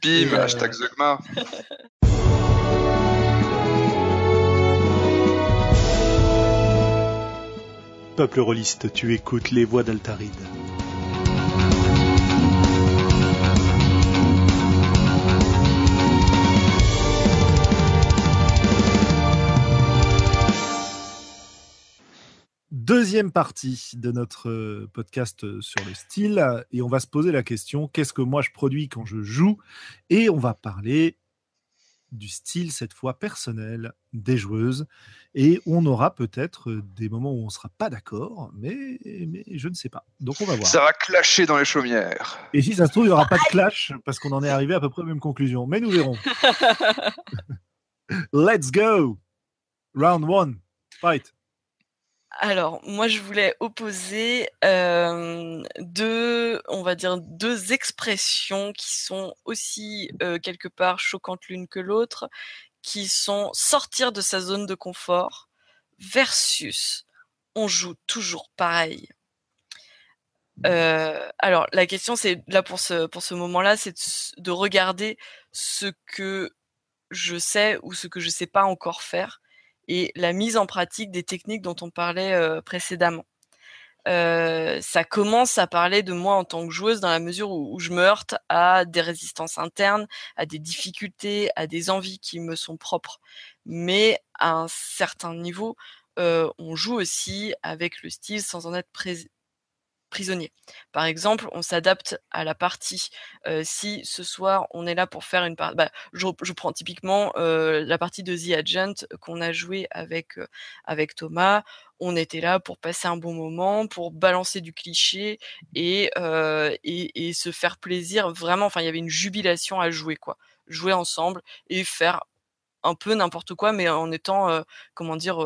Bim, hashtag Zogma. Peuple rôliste, tu écoutes les voix d'Altaride. Deuxième partie de notre euh, podcast euh, sur le style, et on va se poser la question qu'est-ce que moi je produis quand je joue? Et on va parler du style, cette fois personnel, des joueuses. Et on aura peut-être euh, des moments où on ne sera pas d'accord, mais, mais je ne sais pas. Donc on va voir. Ça va clasher dans les chaumières. Et si ça se trouve, il n'y aura pas de clash, parce qu'on en est arrivé à peu près aux mêmes conclusions. Mais nous verrons. Let's go Round one. Fight. Alors, moi, je voulais opposer deux, on va dire, deux expressions qui sont aussi quelque part choquantes l'une que l'autre, qui sont sortir de sa zone de confort versus on joue toujours pareil. Alors, la question, c'est là pour ce moment-là, c'est de, regarder ce que je sais ou ce que je sais pas encore faire et la mise en pratique des techniques dont on parlait euh, précédemment. Euh, ça commence à parler de moi en tant que joueuse dans la mesure où, je me heurte à des résistances internes, à des difficultés, à des envies qui me sont propres. Mais à un certain niveau, euh, on joue aussi avec le style sans en être prisonnier. Par exemple, on s'adapte à la partie. Euh, si ce soir on est là pour faire une partie, bah, je, prends typiquement euh, la partie de The Agent qu'on a joué avec euh, avec Thomas. On était là pour passer un bon moment, pour balancer du cliché et, et, et se faire plaisir. Vraiment, enfin, il y avait une jubilation à jouer quoi, jouer ensemble et faire un peu n'importe quoi, mais en étant, comment dire,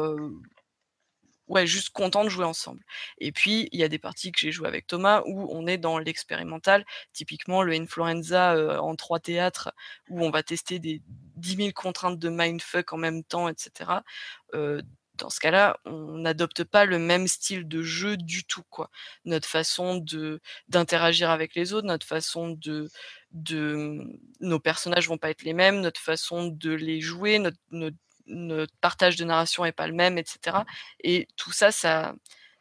ouais, juste content de jouer ensemble. Et puis, il y a des parties que j'ai jouées avec Thomas où on est dans l'expérimental, typiquement le Influenza euh, en trois théâtres, où on va tester des 10 000 contraintes de mindfuck en même temps, etc. Euh, dans ce cas-là, on n'adopte pas le même style de jeu du tout, quoi. Notre façon d'interagir avec les autres, notre façon de de nos personnages vont pas être les mêmes, notre façon de les jouer, notre notre partage de narration est pas le même, etc. Et tout ça, ça,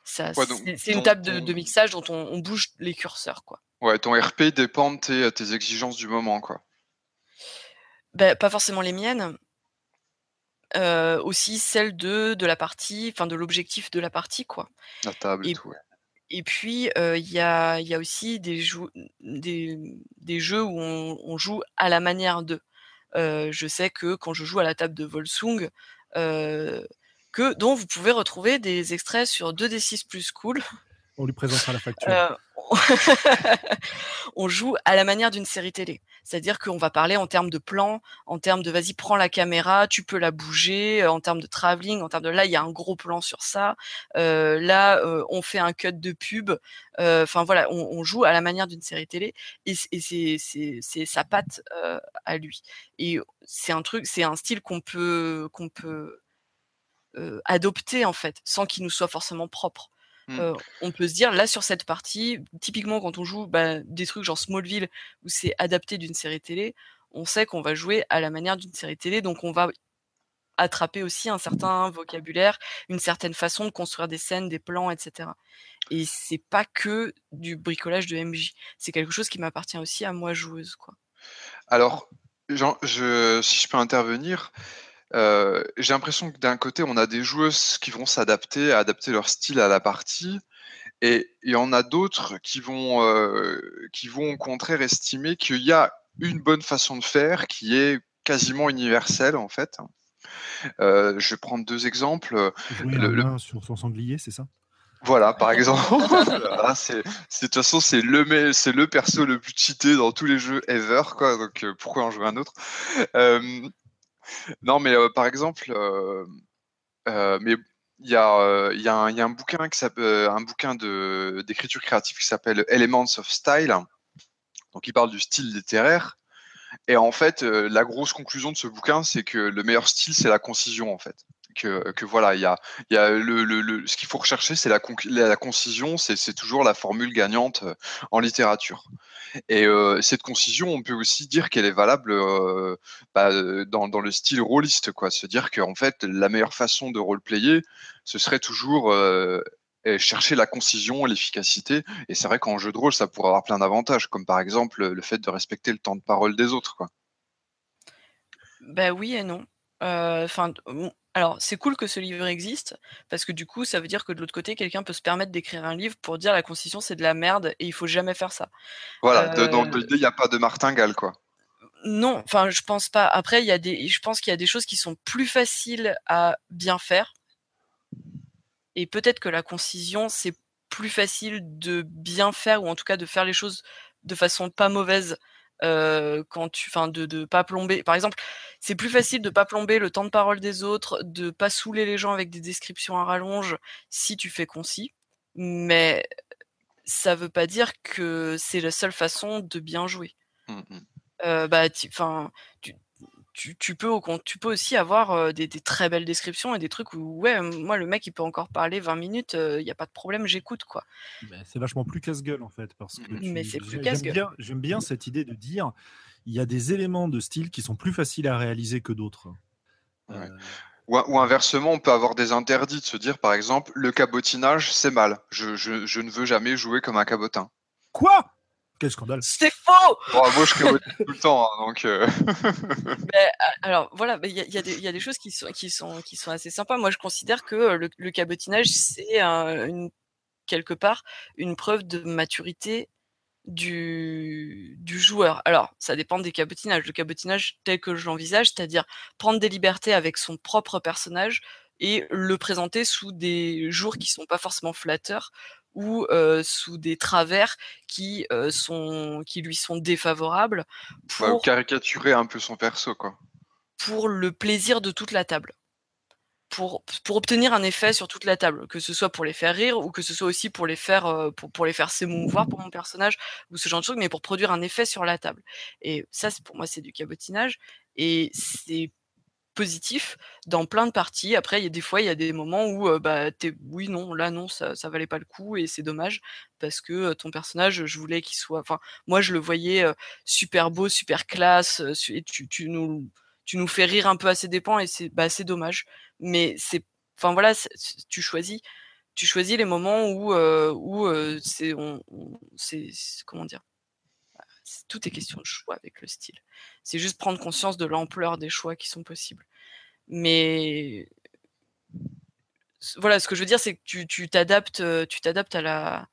ça c'est une table de, mixage dont on, bouge les curseurs, quoi. Ouais, ton RP dépend de tes, exigences du moment, quoi. Ben, pas forcément les miennes. Euh, aussi celles de, de la partie, enfin de l'objectif de la partie, quoi. La table et, tout, ouais. Et puis, euh, il y, a, y, a, aussi des, des, des jeux où on, on, joue à la manière de je sais que quand je joue à la table de Volsung, que dont vous pouvez retrouver des extraits sur 2D6 plus cool. On lui présentera la facture. on joue à la manière d'une série télé. C'est-à-dire qu'on va parler en termes de plan, en termes de vas-y, prends la caméra, tu peux la bouger, en termes de travelling, en termes de là, il y a un gros plan sur ça. Euh, là, euh, on fait un cut de pub. Enfin voilà, on, joue à la manière d'une série télé et, c'est sa patte à lui. Et c'est un truc, c'est un style qu'on peut qu'on peut adopter en fait, sans qu'il nous soit forcément propre. Mmh. on peut se dire là sur cette partie, typiquement quand on joue bah, des trucs genre Smallville où c'est adapté d'une série télé, on sait qu'on va jouer à la manière d'une série télé, donc on va attraper aussi un certain vocabulaire, une certaine façon de construire des scènes, des plans, etc. Et c'est pas que du bricolage de MJ, c'est quelque chose qui m'appartient aussi à moi joueuse, quoi. Alors, je, si je peux intervenir, euh, j'ai l'impression que d'un côté, on a des joueuses qui vont s'adapter, adapter leur style à la partie, et il y en a d'autres qui vont, euh, qui vont au contraire estimer qu'il y a une bonne façon de faire qui est quasiment universelle en fait. Euh, je vais prendre deux exemples. le, le... sur son sanglier, c'est ça? Voilà, par exemple. c'est, de toute façon, c'est le, c'est le perso le plus cheaté dans tous les jeux ever, quoi. Donc, pourquoi en jouer un autre? Non, mais par exemple, mais il y a, y, a un bouquin qui un bouquin d'écriture créative qui s'appelle Elements of Style. Donc, il parle du style littéraire. Et en fait, la grosse conclusion de ce bouquin, c'est que le meilleur style, c'est la concision, en fait. Que, voilà, il y a, y a le, le, ce qu'il faut rechercher, c'est la, la, concision, c'est toujours la formule gagnante euh, en littérature. Et euh, cette concision, on peut aussi dire qu'elle est valable euh, bah, dans, dans, le style rôliste, quoi. Se dire qu'en fait, la meilleure façon de roleplayer, ce serait toujours chercher la concision, l'efficacité. Et c'est vrai qu'en jeu de rôle, ça pourrait avoir plein d'avantages, comme par exemple le fait de respecter le temps de parole des autres, quoi. Bah oui et non. Enfin, alors, c'est cool que ce livre existe, parce que du coup, ça veut dire que de l'autre côté, quelqu'un peut se permettre d'écrire un livre pour dire la Constitution, c'est de la merde et il faut jamais faire ça. Voilà, euh... dans l'idée, il n'y a pas de martingale, quoi. Non, enfin, je pense pas. Après, il y a des, je pense qu'il y a des choses qui sont plus faciles à bien faire. Et peut-être que la concision, c'est plus facile de bien faire, ou en tout cas de faire les choses de façon pas mauvaise euh, quand tu, enfin, de, de pas plomber. Par exemple, c'est plus facile de pas plomber le temps de parole des autres, de pas saouler les gens avec des descriptions à rallonge si tu fais concis. Mais ça veut pas dire que c'est la seule façon de bien jouer. Mmh euh, bah, enfin, tu, tu, tu, peux, tu peux aussi avoir des, des, très belles descriptions et des trucs où, ouais, moi, le mec, il peut encore parler 20 minutes, il n'y a pas de problème, j'écoute, quoi. c'est vachement plus casse-gueule, en fait. Parce que Mais c'est plus casse-gueule. J'aime bien, cette idée de dire il y a des éléments de style qui sont plus faciles à réaliser que d'autres. Ouais. Ou, ou, inversement, on peut avoir des interdits de se dire, par exemple, le cabotinage, c'est mal. Je, je, je ne veux jamais jouer comme un cabotin. Quoi? Quel scandale. C'est faux bon, Moi, je cabotine tout le temps, hein, donc. Euh... mais, alors voilà, il y, y, y, a des choses qui sont, qui sont, qui sont assez sympas. Moi, je considère que le, le cabotinage, c'est une, quelque part une preuve de maturité du, du joueur. Alors, ça dépend des cabotinages. Le cabotinage tel que je l'envisage, c'est-à-dire prendre des libertés avec son propre personnage et le présenter sous des jours qui sont pas forcément flatteurs ou euh, sous des travers qui euh, sont qui lui sont défavorables pour ouais, caricaturer un peu son perso quoi. Pour le plaisir de toute la table. Pour, pour obtenir un effet sur toute la table, que ce soit pour les faire rire ou que ce soit aussi pour les faire euh, pour, pour les faire s'émouvoir pour mon personnage ou ce genre de choses, mais pour produire un effet sur la table. Et ça, pour moi, c'est du cabotinage et c'est positif dans plein de parties. Après, il y a des fois, il y a des moments où bah es, oui, non, là non, ça, ça valait pas le coup et c'est dommage parce que ton personnage, je voulais qu'il soit, enfin, moi je le voyais super beau, super classe et tu, nous tu nous fais rire un peu à ses dépens et c'est bah dommage. Mais c'est, enfin voilà, tu choisis, tu choisis les moments où où c'est on, c'est comment dire? Tout est question de choix avec le style. C'est juste prendre conscience de l'ampleur des choix qui sont possibles. Mais voilà, ce que je veux dire, c'est que tu t'adaptes, tu t'adaptes à la,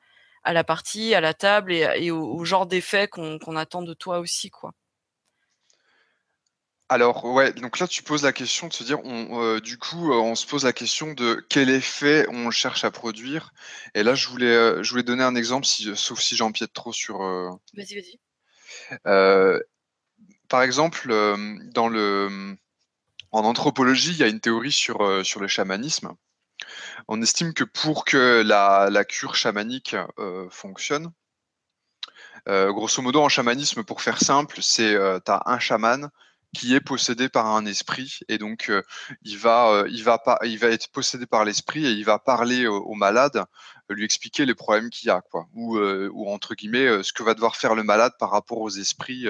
à la partie, à la table et, et au, au, genre d'effet qu'on qu attend de toi aussi, quoi. Alors ouais, donc là tu poses la question de se dire, on, euh, du coup, euh, on se pose la question de quel effet on cherche à produire. Et là, je voulais, euh, je voulais donner un exemple, si, sauf si j'empiète trop sur. Vas-y, vas-y. Euh, par exemple, euh, le, en anthropologie, il y a une théorie sur, euh, sur le chamanisme. On estime que pour que la, cure chamanique fonctionne, grosso modo, en chamanisme, pour faire simple, c'est tu as un chaman qui est possédé par un esprit et donc euh, il va euh, il va être possédé par l'esprit et il va parler au, malade lui expliquer les problèmes qu'il y a quoi ou euh, ou entre guillemets ce que va devoir faire le malade par rapport aux esprits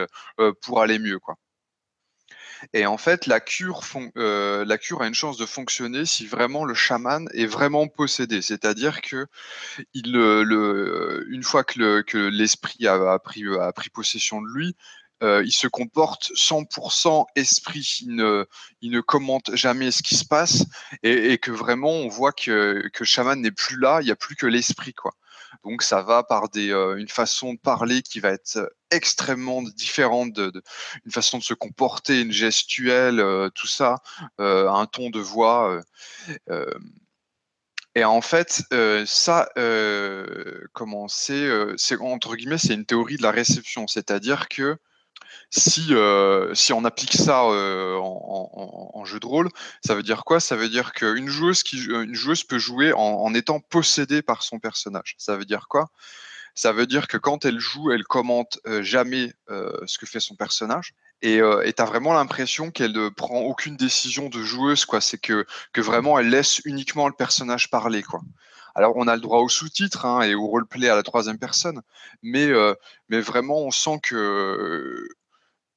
pour aller mieux quoi et en fait, la cure, euh, a une chance de fonctionner si vraiment le chaman est vraiment possédé. C'est-à-dire que une fois que l'esprit a pris possession de lui, euh, il se comporte 100% esprit, il ne, commente jamais ce qui se passe et, que vraiment on voit que, que le chaman n'est plus là, il n'y a plus que l'esprit quoi. Donc ça va par des, euh, une façon de parler qui va être extrêmement différente, une façon de se comporter, une gestuelle, euh, tout ça, euh, un ton de voix. et en fait, ça, comment c'est, c'est entre guillemets, c'est une théorie de la réception, c'est-à-dire que si, euh, si on applique ça euh, en, jeu de rôle, ça veut dire quoi? Ça veut dire qu'une joueuse, qui, une joueuse peut jouer en, étant possédée par son personnage. Ça veut dire quoi? Ça veut dire que quand elle joue, elle commente euh, jamais ce que fait son personnage. Et euh, tu as vraiment l'impression qu'elle ne prend aucune décision de joueuse, quoi. C'est que, que vraiment elle laisse uniquement le personnage parler, quoi. Alors on a le droit au sous-titre hein, et au roleplay à la troisième personne, mais, mais vraiment on sent que,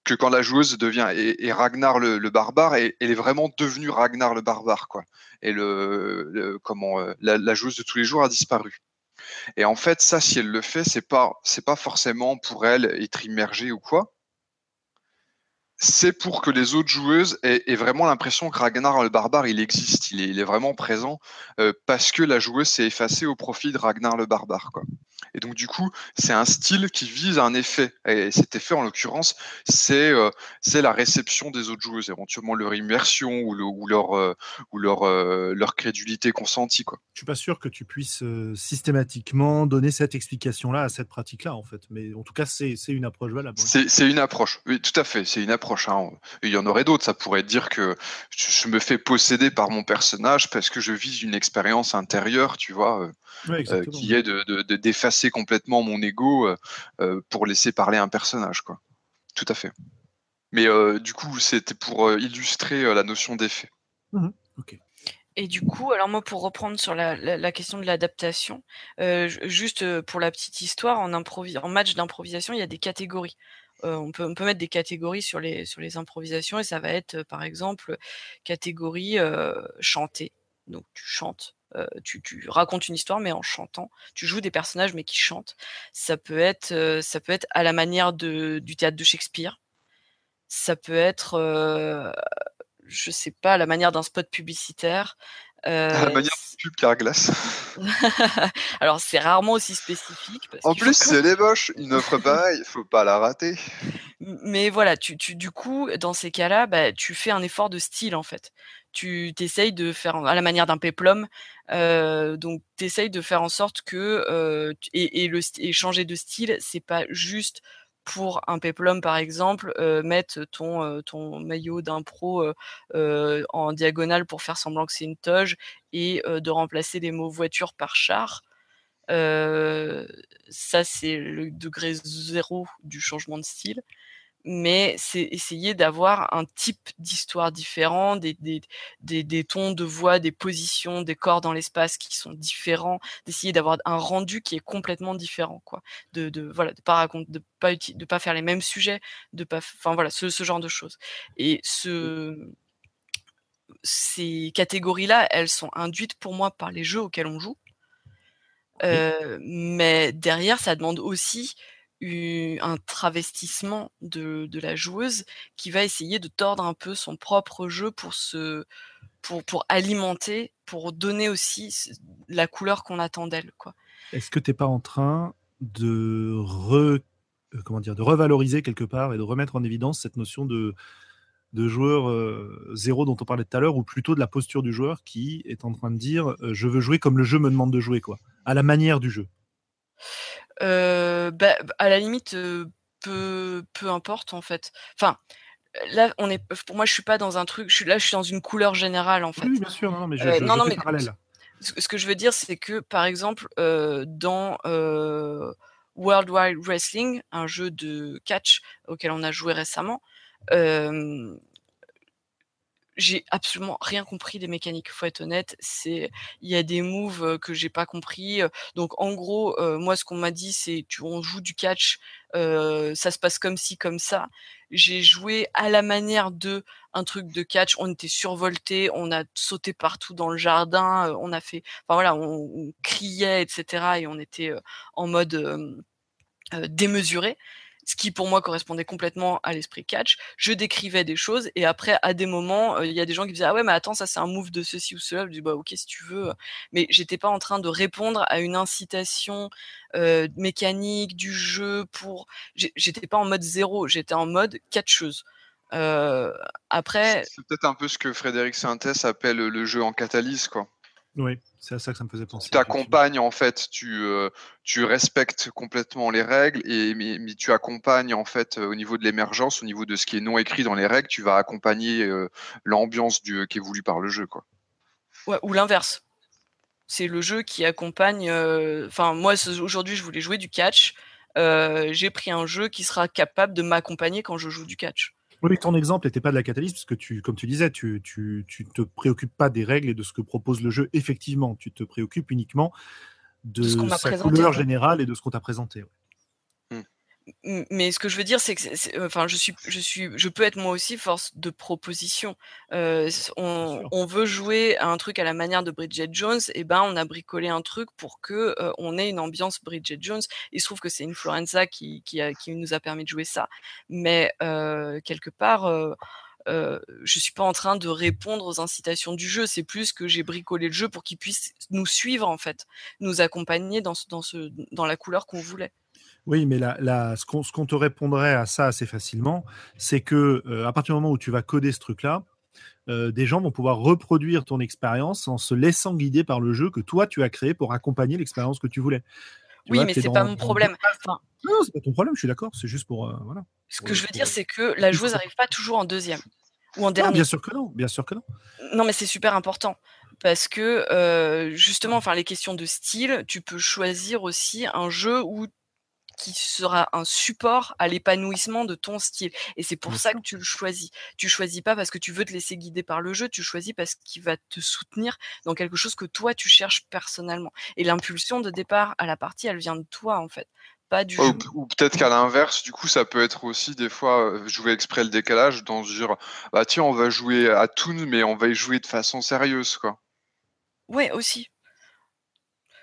que quand la joueuse devient et, Ragnar le, barbare, elle est vraiment devenue Ragnar le barbare, quoi. Et comment euh, la, joueuse de tous les jours a disparu. Et en fait, ça, si elle le fait, c'est pas pas forcément pour elle être immergée ou quoi. C'est pour que les autres joueuses aient, vraiment l'impression que Ragnar le barbare, il existe, il est, il est vraiment présent, euh, parce que la joueuse s'est effacée au profit de Ragnar le barbare, quoi. Et donc, du coup, c'est un style qui vise un effet. Et cet effet, en l'occurrence, c'est euh, la réception des autres joueuses, éventuellement leur immersion ou, ou leur, euh, ou leur, euh, leur crédulité consentie. Quoi. Je suis pas sûr que tu puisses systématiquement donner cette explication-là à cette pratique-là, en fait. Mais en tout cas, c'est une approche valable. C'est une approche, oui, tout à fait. C'est une approche. Hein. Il y en aurait d'autres. Ça pourrait dire que je me fais posséder par mon personnage parce que je vise une expérience intérieure, tu vois. Euh, qui est de, complètement mon ego euh, euh, pour laisser parler un personnage, quoi. Tout à fait. Mais du coup, c'était pour illustrer la notion d'effet. Mmh Et du coup, alors moi, pour reprendre sur la, question de l'adaptation, juste pour la petite histoire, en, en match d'improvisation, il y a des catégories. on, peut, on peut mettre des catégories sur les, sur les improvisations et ça va être, par exemple, catégorie chanter. Donc tu chantes euh, tu, racontes une histoire mais en chantant. Tu joues des personnages mais qui chantent. Ça peut être, euh, ça peut être à la manière de, du théâtre de Shakespeare. Ça peut être, euh, je sais pas, à la manière d'un spot publicitaire. à la manière d'une pub Carglass. Alors c'est rarement aussi spécifique. en plus c'est les moches, une offre pareille, il faut pas la rater. Mais voilà, tu, tu, du coup, dans ces cas-là, bah, tu fais un effort de style en fait tu t'essayes de faire à la manière d'un péplum. Euh, donc, tu essayes de faire en sorte que et, changer de style, c'est pas juste pour un péplum par exemple, mettre ton, maillot d'impro en diagonale pour faire semblant que c'est une toge et de remplacer les mots voiture par char. ça, c'est le degré zéro du changement de style mais c'est essayer d'avoir un type d'histoire différent, des, des, des, des, tons de voix, des positions, des corps dans l'espace qui sont différents, d'essayer d'avoir un rendu qui est complètement différent, quoi. De, de voilà, de pas raconter, de pas de pas faire les mêmes sujets, de pas, enfin voilà, ce, ce genre de choses. Et ce ces catégories-là, elles sont induites pour moi par les jeux auxquels on joue. Euh, mais derrière, ça demande aussi un travestissement de, la joueuse qui va essayer de tordre un peu son propre jeu pour se pour, pour alimenter, pour donner aussi la couleur qu'on attend d'elle. Quoi. Est-ce que tu n'es pas en train de re, euh, comment dire, de revaloriser quelque part et de remettre en évidence cette notion de, de joueur euh, zéro dont on parlait tout à l'heure, ou plutôt de la posture du joueur qui est en train de dire euh, je veux jouer comme le jeu me demande de jouer, quoi, à la manière du jeu? Bah, à la limite, peu, peu importe en fait. Enfin, là, on est, pour moi, je suis pas dans un truc. Je suis là, je suis dans une couleur générale en fait. Oui, bien sûr. Non, mais je, non, non, mais parallèle. Ce, que je veux dire, c'est que par exemple, dans World Wide Wrestling, un jeu de catch auquel on a joué récemment, j'ai absolument rien compris des mécaniques. Faut être honnête, il y a des moves que j'ai pas compris. Donc en gros, moi ce qu'on m'a dit c'est on joue du catch, ça se passe comme ci comme ça. J'ai joué à la manière de un truc de catch. On était survolté, on a sauté partout dans le jardin, on a fait, enfin voilà, on criait etc. Et on était en mode démesuré ce qui pour moi correspondait complètement à l'esprit catch. Je décrivais des choses et après, à des moments, euh, il y a des gens qui disaient ah ouais mais attends ça c'est un move de ceci ou cela. Je dis bah ok si tu veux, mais j'étais pas en train de répondre à une incitation euh, mécanique du jeu pour. J'étais pas en mode zéro, j'étais en mode catcheuse. Euh, après, c'est peut-être un peu ce que Frédéric Sintès appelle le jeu en catalyse quoi. Oui, c'est à ça que ça me faisait penser. Tu t'accompagnes en fait, tu, euh, tu respectes complètement les règles, et, mais, tu accompagnes en fait euh, au niveau de l'émergence, au niveau de ce qui est non écrit dans les règles, tu vas accompagner euh, l'ambiance qui est voulue par le jeu. Quoi. Ouais, ou l'inverse. C'est le jeu qui accompagne. Enfin, moi aujourd'hui, je voulais jouer du catch. J'ai pris un jeu qui sera capable de m'accompagner quand je joue du catch. Oui, ton exemple n'était pas de la catalyse, parce que tu, comme tu disais, tu, tu, tu te préoccupes pas des règles et de ce que propose le jeu. Effectivement, tu te préoccupes uniquement de, sa couleur générale et de ce qu'on t'a présenté mais ce que je veux dire, c'est que, enfin, je suis, je suis, je peux être moi aussi force de proposition. Euh, on, veut jouer à un truc à la manière de Bridget Jones, et ben on a bricolé un truc pour que euh, on ait une ambiance Bridget Jones. Il se trouve que c'est une Florenza qui, qui, qui, nous a permis de jouer ça, mais euh, quelque part. Euh, je suis pas en train de répondre aux incitations du jeu. C'est plus que j'ai bricolé le jeu pour qu'il puisse nous suivre en fait, nous accompagner dans, dans, ce, dans la couleur qu'on voulait. Oui, mais la, ce qu'on te répondrait à ça assez facilement, c'est que euh, à partir du moment où tu vas coder ce truc-là, euh, des gens vont pouvoir reproduire ton expérience en se laissant guider par le jeu que toi tu as créé pour accompagner l'expérience que tu voulais. oui, mais c'est pas mon problème. non, c'est pas ton problème, je suis d'accord. C'est juste pour euh, voilà. Ce que je veux dire, c'est que la joueuse n'arrive pas toujours en deuxième ou en dernier. bien sûr que non, bien sûr que non. Non, mais c'est super important parce que justement, enfin, les questions de style, tu peux choisir aussi un jeu où qui sera un support à l'épanouissement de ton style. Et c'est pour ça que tu le choisis. Tu choisis pas parce que tu veux te laisser guider par le jeu, tu choisis parce qu'il va te soutenir dans quelque chose que toi tu cherches personnellement. Et l'impulsion de départ à la partie, elle vient de toi en fait. Pas du jeu. Ou, peut-être qu'à l'inverse, du coup, ça peut être aussi des fois euh, jouer exprès le décalage dans ce dire bah tiens, on va jouer à Toon, mais on va y jouer de façon sérieuse, quoi. Ouais, aussi.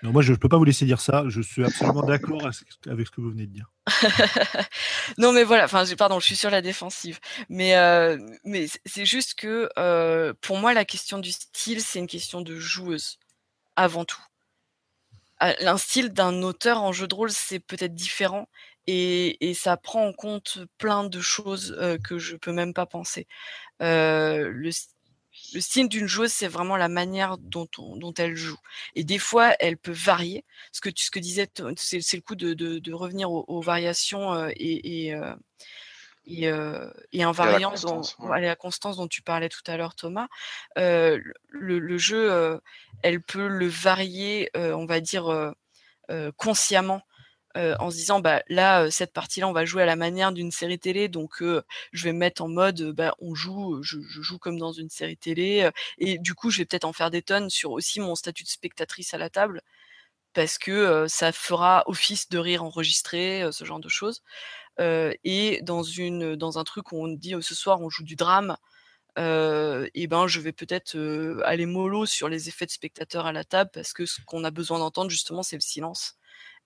Non, moi, je ne peux pas vous laisser dire ça. Je suis absolument d'accord avec ce que vous venez de dire. non, mais voilà. Enfin, pardon, je suis sur la défensive. Mais, euh, mais c'est juste que euh, pour moi, la question du style, c'est une question de joueuse avant tout. Ah, un style d'un auteur en jeu de rôle, c'est peut-être différent et, et, ça prend en compte plein de choses euh, que je peux même pas penser. Le, le style d'une joueuse, c'est vraiment la manière dont, dont, elle joue. Et des fois, elle peut varier. Ce que ce que disais, c'est le coup de, de, de revenir aux, variations euh, et, et, euh, et, euh, et invariantes, à la constance dont tu parlais tout à l'heure, Thomas. Euh, le, le, jeu, elle peut le varier, on va dire, consciemment euh, en se disant bah là euh, cette partie-là on va jouer à la manière d'une série télé donc euh, je vais me mettre en mode bah on joue je, joue comme dans une série télé et du coup je vais peut-être en faire des tonnes sur aussi mon statut de spectatrice à la table parce que ça fera office de rire enregistré ce genre de choses et dans une dans un truc où on dit ce soir on joue du drame et ben je vais peut-être aller mollo sur les effets de spectateurs à la table parce que ce qu'on a besoin d'entendre justement c'est le silence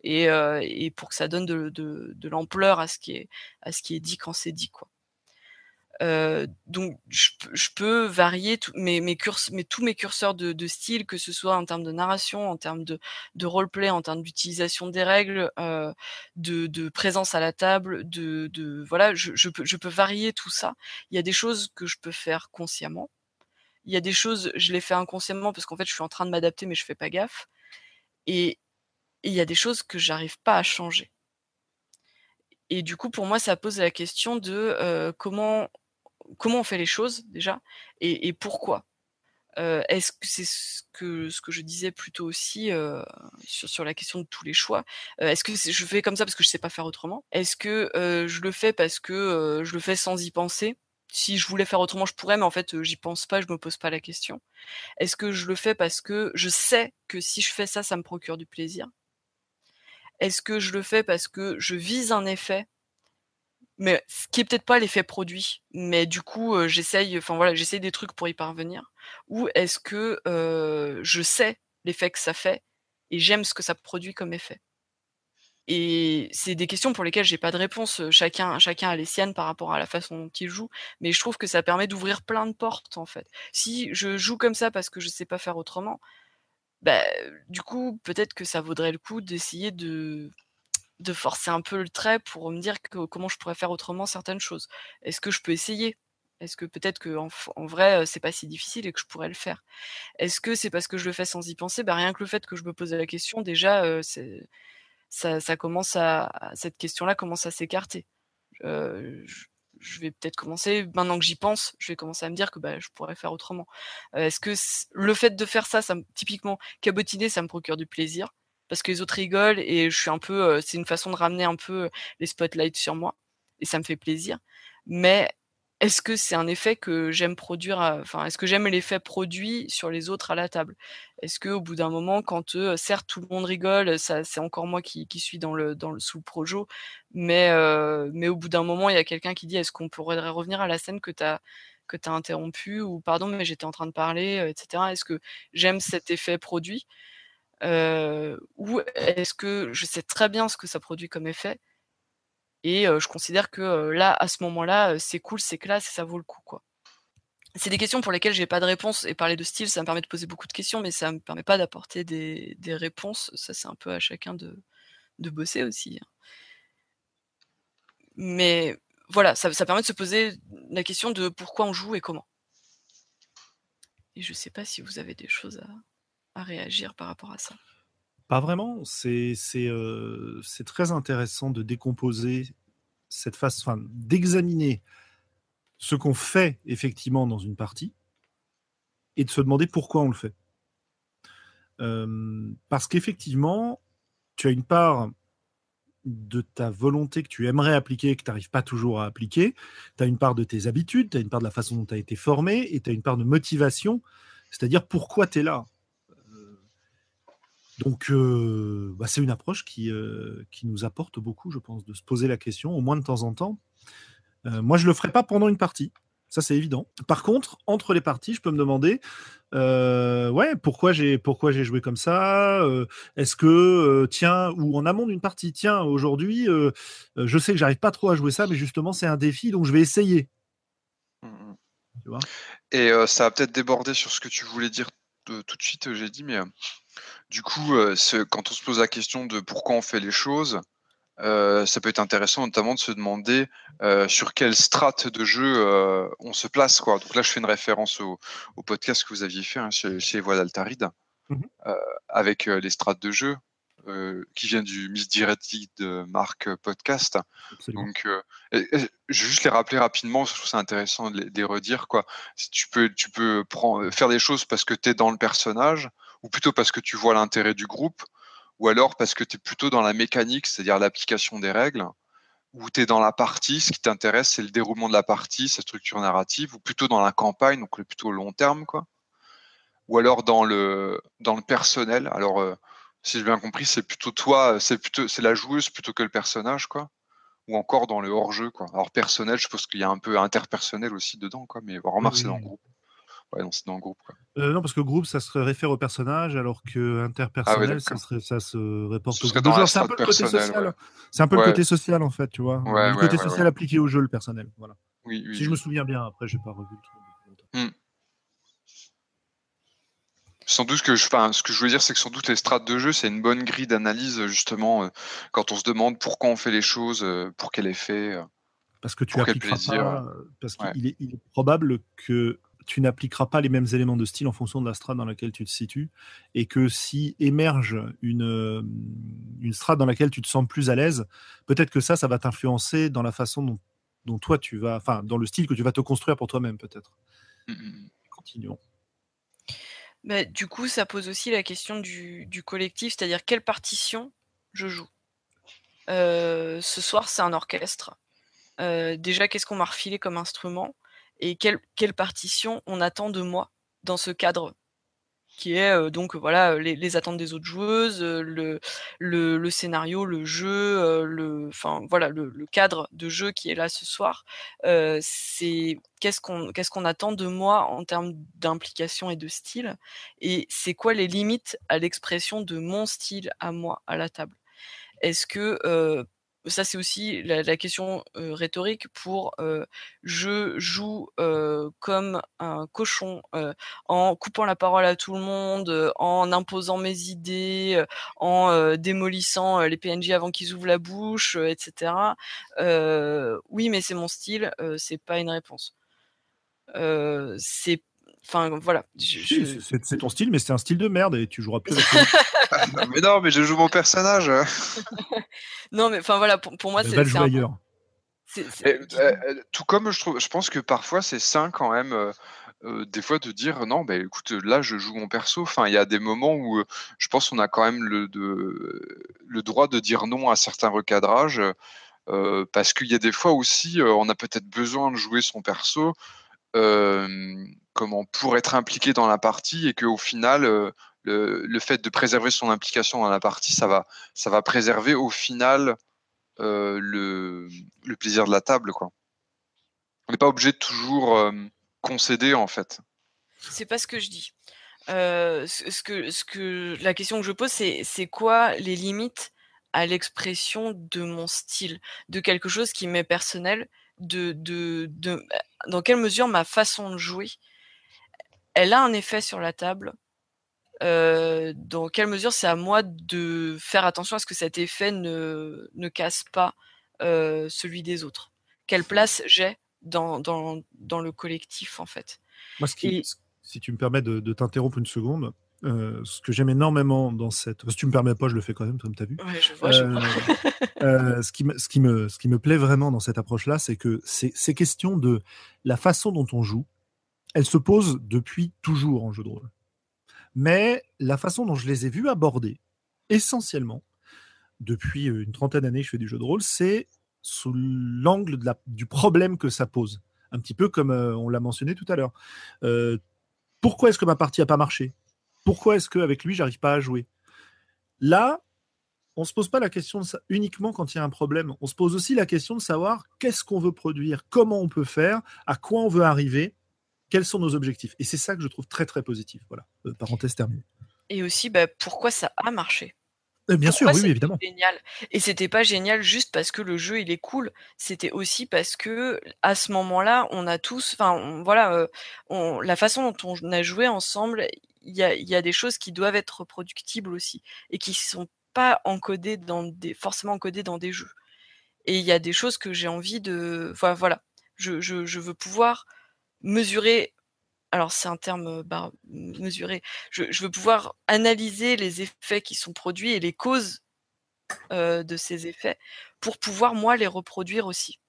et, pour que ça donne de, l'ampleur à ce qui est dit quand c'est dit quoi. Donc je, peux varier tout, mes, mes, tous mes curseurs de, style, que ce soit en termes de narration, en termes de, de roleplay, en termes d'utilisation des règles, de, présence à la table, de, voilà, je, je, peux, je peux varier tout ça. Il y a des choses que je peux faire consciemment. Il y a des choses, je les fais inconsciemment parce qu'en fait, je suis en train de m'adapter, mais je fais pas gaffe. Et, il y a des choses que j'arrive pas à changer. Et du coup, pour moi, ça pose la question de comment, on fait les choses déjà et, pourquoi. Est-ce que c'est ce que, je disais plutôt aussi sur, la question de tous les choix Est-ce que je fais comme ça parce que je sais pas faire autrement? Est-ce que je le fais parce que je le fais sans y penser? Si je voulais faire autrement, je pourrais, mais en fait, j'y pense pas, je me pose pas la question. Est-ce que je le fais parce que je sais que si je fais ça, ça me procure du plaisir? Est-ce que je le fais parce que je vise un effet? Mais ce qui est peut-être pas l'effet produit, mais du coup j'essaye, enfin voilà, j'essaye des trucs pour y parvenir. Ou est-ce que je sais l'effet que ça fait et j'aime ce que ça produit comme effet? Et c'est des questions pour lesquelles j'ai pas de réponse. Chacun, chacun a les siennes par rapport à la façon dont il joue, mais je trouve que ça permet d'ouvrir plein de portes en fait. Si je joue comme ça parce que je sais pas faire autrement, bah, du coup, peut-être que ça vaudrait le coup d'essayer de, forcer un peu le trait pour me dire comment je pourrais faire autrement certaines choses. Est-ce que je peux essayer? Est-ce que peut-être que en, vrai, c'est pas si difficile et que je pourrais le faire? Est-ce que c'est parce que je le fais sans y penser? Bah, Rien que le fait que je me pose la question, déjà, ça, commence à, cette question-là commence à s'écarter. Vais peut-être commencer, maintenant que j'y pense, je vais commencer à me dire que bah, je pourrais faire autrement. Euh, est-ce que le fait de faire ça, ça typiquement, cabotiner, ça me procure du plaisir? Parce que les autres rigolent et je suis un peu, euh, c'est une façon de ramener un peu les spotlights sur moi et ça me fait plaisir. Mais est-ce que c'est un effet que j'aime produire, enfin, est-ce que j'aime l'effet produit sur les autres à la table? Est-ce que au bout d'un moment, quand certes tout le monde rigole, c'est encore moi qui, suis dans le, dans le sous projo, mais, au bout d'un moment, il y a quelqu'un qui dit est-ce qu'on pourrait revenir à la scène que tu as que ou pardon mais j'étais en train de parler etc est-ce que j'aime cet effet produit? Ou est-ce que je sais très bien ce que ça produit comme effet et je considère que là, à ce moment-là, c'est cool, c'est classe et ça vaut le coup. C'est des questions pour lesquelles j'ai pas de réponse et parler de style, ça me permet de poser beaucoup de questions, mais ça me permet pas d'apporter des, réponses. Ça, c'est un peu à chacun de, bosser aussi. Hein. Mais voilà, ça, permet de se poser la question de pourquoi on joue et comment. Et je sais pas si vous avez des choses à réagir par rapport à ça. Pas vraiment? C'est très intéressant de décomposer cette phase, enfin, d'examiner ce qu'on fait effectivement dans une partie et de se demander pourquoi on le fait. parce qu'effectivement, tu as une part de ta volonté que tu aimerais appliquer, que tu n'arrives pas toujours à appliquer. Tu as une part de tes habitudes, tu as une part de la façon dont tu as été formé, et tu as une part de motivation, c'est-à-dire pourquoi tu es là? Donc, euh, bah, c'est une approche qui, euh, qui nous apporte beaucoup, je pense, de se poser la question, au moins de temps en temps. Euh, moi, je ne le ferai pas pendant une partie. Ça, c'est évident. Par contre, entre les parties, je peux me demander, ouais, pourquoi j'ai pourquoi j'ai joué comme ça Est-ce que tiens, ou en amont d'une partie, tiens, aujourd'hui, je sais que j'arrive pas trop à jouer ça, mais justement, c'est un défi, donc je vais essayer. Mmh, mmh. Et ça a peut-être débordé sur ce que tu voulais dire tout de suite. J'ai dit, mais du coup, euh, quand on se pose la question de pourquoi on fait les choses, euh, ça peut être intéressant notamment de se demander euh, sur quelle strate de jeu on se place. Quoi. Donc là, je fais une référence au, podcast que vous aviez fait hein, chez, chez Voix d'Altaride, mmh avec les strates de jeu. qui vient du de Marc Podcast. Donc, je vais juste les rappeler rapidement, je trouve ça intéressant de les, redire. Quoi. Si tu peux, tu peux prendre, faire des choses parce que tu es dans le personnage, ou plutôt parce que tu vois l'intérêt du groupe, ou alors parce que tu es plutôt dans la mécanique, c'est-à-dire l'application des règles, ou tu es dans la partie, ce qui t'intéresse, c'est le déroulement de la partie, sa structure narrative, ou plutôt dans la campagne, donc le plutôt long terme, quoi. Ou alors dans le, dans le personnel. Alors, euh, si j'ai bien compris, c'est plutôt toi, c'est plutôt c'est la joueuse plutôt que le personnage, quoi. Ou encore dans le hors-jeu, quoi. Alors personnel, je pense qu'il y a un peu interpersonnel aussi dedans, quoi. Mais remarque, c'est dans le groupe. Ouais, non, c'est dans le groupe. Quoi. Euh, non, parce que groupe, ça se réfère au personnage, alors que ah interpersonnel, ça, serait, ça, se reporte au groupe. C'est un peu le côté social. C'est un peu le côté social, en fait, tu vois. le côté social appliqué au jeu, le personnel. Voilà. Oui, si je me souviens bien, après, j'ai pas revu le truc. Hmm. Sans doute que je, enfin, ce que je veux dire, c'est que sans doute les strates de jeu, c'est une bonne grille d'analyse justement euh, quand on se demande pourquoi on fait les choses, euh, pour quel effet. parce que tu appliqueras pas, parce qu'il est, il est probable que tu n'appliqueras pas les mêmes éléments de style en fonction de la strate dans laquelle tu te situes, et que si émerge une, euh, une strate dans laquelle tu te sens plus à l'aise, peut-être que ça, ça va t'influencer dans la façon dont, toi tu vas, enfin, dans le style que tu vas te construire pour toi-même, peut-être. Mmh, mmh, mmh. Continuons. Bah, du coup, ça pose aussi la question du, collectif, c'est-à-dire quelle partition je joue? Euh, ce soir, c'est un orchestre. Euh, déjà, qu'est-ce qu'on m'a refilé comme instrument? Et quelle, partition on attend de moi dans ce cadre? Qui est donc voilà les, attentes des autres joueuses, le, le, scénario, le jeu, le, enfin voilà le, cadre de jeu qui est là ce soir. c'est qu'est-ce qu'on qu'est-ce qu'on attend de moi en termes d'implication et de style, et c'est quoi les limites à l'expression de mon style à moi à la table? Est-ce que ça c'est aussi la, question rhétorique pour je joue comme un cochon en coupant la parole à tout le monde, en imposant mes idées, en démolissant les PNJ avant qu'ils ouvrent la bouche, etc. oui, mais c'est mon style, c'est pas une réponse. c'est Enfin, voilà. C'est ton style, mais c'est un style de merde et tu joueras plus avec Mais non, mais je joue mon personnage. non, mais enfin, voilà, pour, moi, c'est. Va ailleurs. tout comme je trouve, je pense que parfois c'est sain quand même. Euh, euh, des fois de dire non, bah, écoute, là je joue mon perso. Enfin, il y a des moments où euh, je pense qu'on a quand même le, de, le droit de dire non à certains recadrages. parce qu'il y a des fois aussi, on a peut-être besoin de jouer son perso comment pour être impliqué dans la partie et qu'au final, le, le, fait de préserver son implication dans la partie, ça va, ça va préserver au final le, le, plaisir de la table. Quoi. On n'est pas obligé de toujours concéder en fait. C'est pas ce que je dis. ce, que, ce que la question que je pose, c'est c'est quoi les limites à l'expression de mon style, de quelque chose qui m'est personnel, de, de, de, dans quelle mesure ma façon de jouer, elle a un effet sur la table, euh, dans quelle mesure c'est à moi de faire attention à ce que cet effet ne, ne casse pas euh, celui des autres? Quelle place j'ai dans, dans, dans, le collectif, en fait? Moi, ce qui, si tu me permets de, de t'interrompre une seconde, euh, ce que j'aime énormément dans cette. Si tu me permets pas, je le fais quand même, comme tu as vu. Ouais, je vois, je vois. Ce, qui me, ce, qui me, ce qui me plaît vraiment dans cette approche-là, c'est que ces questions de la façon dont on joue, elles se posent depuis toujours en jeu de rôle. Mais la façon dont je les ai vues aborder, essentiellement, depuis une trentaine d'années je fais du jeu de rôle, c'est sous l'angle du problème que ça pose. Un petit peu comme euh, on l'a mentionné tout à l'heure. Euh, pourquoi est-ce que ma partie n'a pas marché? Pourquoi est-ce qu'avec lui, j'arrive pas à jouer? Là, on se pose pas la question uniquement quand il y a un problème. On se pose aussi la question de savoir qu'est-ce qu'on veut produire, comment on peut faire, à quoi on veut arriver, quels sont nos objectifs? Et c'est ça que je trouve très très positif. Voilà, euh, parenthèse terminée. Et aussi, bah, pourquoi ça a marché? Euh, Bien sûr, oui, évidemment. Génial? Et c'était pas génial juste parce que le jeu il est cool. C'était aussi parce que à ce moment-là, on a tous, enfin, voilà, euh, on, la façon dont on a joué ensemble, il y a, y a, des choses qui doivent être reproductibles aussi et qui sont pas encodé dans des, forcément encodé dans des jeux. Et il y a des choses que j'ai envie de. Enfin, voilà. Je, je, je, veux pouvoir mesurer. Alors, c'est un terme bah, mesurer. Je, je, veux pouvoir analyser les effets qui sont produits et les causes euh, de ces effets pour pouvoir, moi, les reproduire aussi.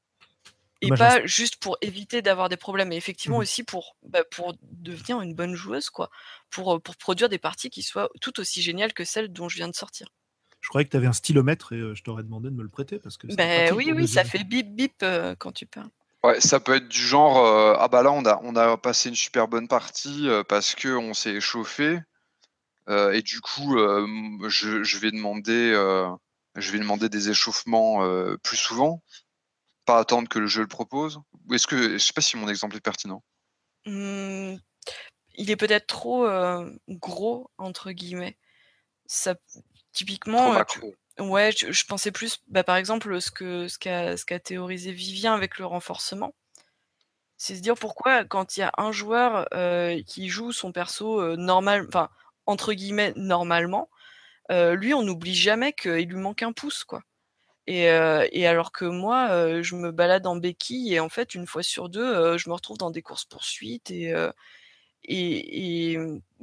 Et pas juste pour éviter d'avoir des problèmes, mais effectivement mmh aussi pour, bah, pour devenir une bonne joueuse, quoi. Pour, pour produire des parties qui soient tout aussi géniales que celles dont je viens de sortir. Je croyais que tu avais un stylomètre et euh, je t'aurais demandé de me le prêter parce que. Ben oui, oui, ça fait bip bip euh, quand tu parles. Ouais, ça peut être du genre euh, ah bah là on a on a passé une super bonne partie parce que on s'est échauffé et du coup je, je, vais demander je vais demander des échauffements plus souvent, pas attendre que le jeu le propose. Est-ce que je sais pas si mon exemple est pertinent. Mmh, il est peut-être trop gros entre guillemets. Ça Typiquement, euh, ouais, je, pensais plus, bah, par exemple, ce qu'a ce qu'a théorisé Vivien avec le renforcement. C'est se dire pourquoi quand il y a un joueur euh, qui joue son perso euh, normal, enfin entre guillemets normalement, lui on n'oublie jamais qu'il lui manque un pouce quoi. Et, alors que moi, je me balade en béquille et en fait une fois sur deux, je me retrouve dans des courses poursuites et et, et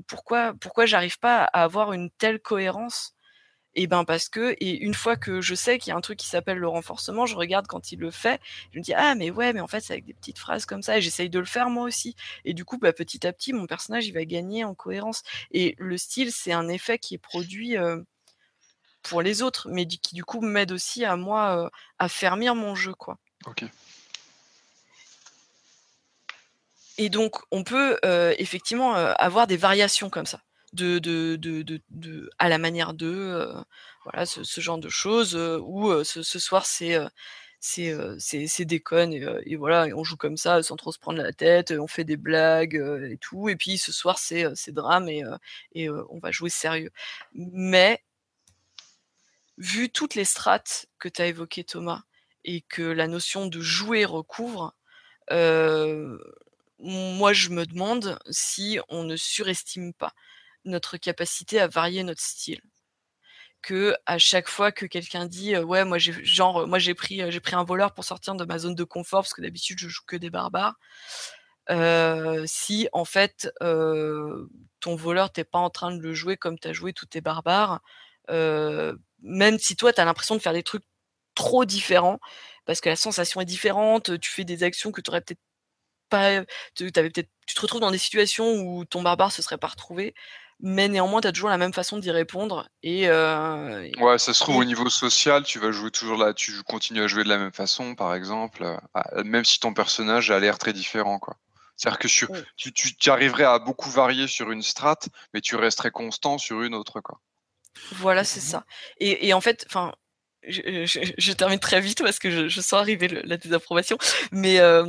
pourquoi pourquoi j'arrive pas à avoir une telle cohérence et ben parce que et une fois que je sais qu'il y a un truc qui s'appelle le renforcement, je regarde quand il le fait, je me dis ah mais ouais mais en fait c'est avec des petites phrases comme ça et j'essaye de le faire moi aussi et du coup bah, petit à petit mon personnage il va gagner en cohérence et le style c'est un effet qui est produit euh, pour les autres mais qui du coup m'aide aussi à moi euh, à fermir mon jeu quoi. Ok. Et donc on peut euh, effectivement avoir des variations comme ça à la manière de euh, voilà ce, genre de choses euh, où euh, ce, soir c'est c'est c'est déconne et, voilà on joue comme ça sans trop se prendre la tête on fait des blagues et tout et puis ce soir c'est c'est drame et, et on va jouer sérieux. Mais vu toutes les strates que tu as évoquées Thomas et que la notion de jouer recouvre moi je me demande si on ne surestime pas notre capacité à varier notre style. Que à chaque fois que quelqu'un dit ouais moi j'ai moi j'ai pris j'ai pris un voleur pour sortir de ma zone de confort parce que d'habitude je joue que des barbares. si en fait ton voleur t'es pas en train de le jouer comme tu as joué tous tes barbares, même si toi tu as l'impression de faire des trucs trop différents parce que la sensation est différente, tu fais des actions que tu aurais peut-être pas, avais peut-être, tu te retrouves dans des situations où ton barbare se serait pas retrouvé mais néanmoins, tu as toujours la même façon d'y répondre. Et, euh, ouais, ça se trouve au niveau social, tu vas jouer toujours là, tu continues à jouer de la même façon, par exemple, euh, même si ton personnage a l'air très différent, quoi. C'est-à-dire que tu, tu, arriverais à beaucoup varier sur une strat, mais tu resterais constant sur une autre, quoi. Voilà, c'est ça. Et, et en fait, enfin, je, termine très vite parce que je, sens arriver la désapprobation. Mais euh,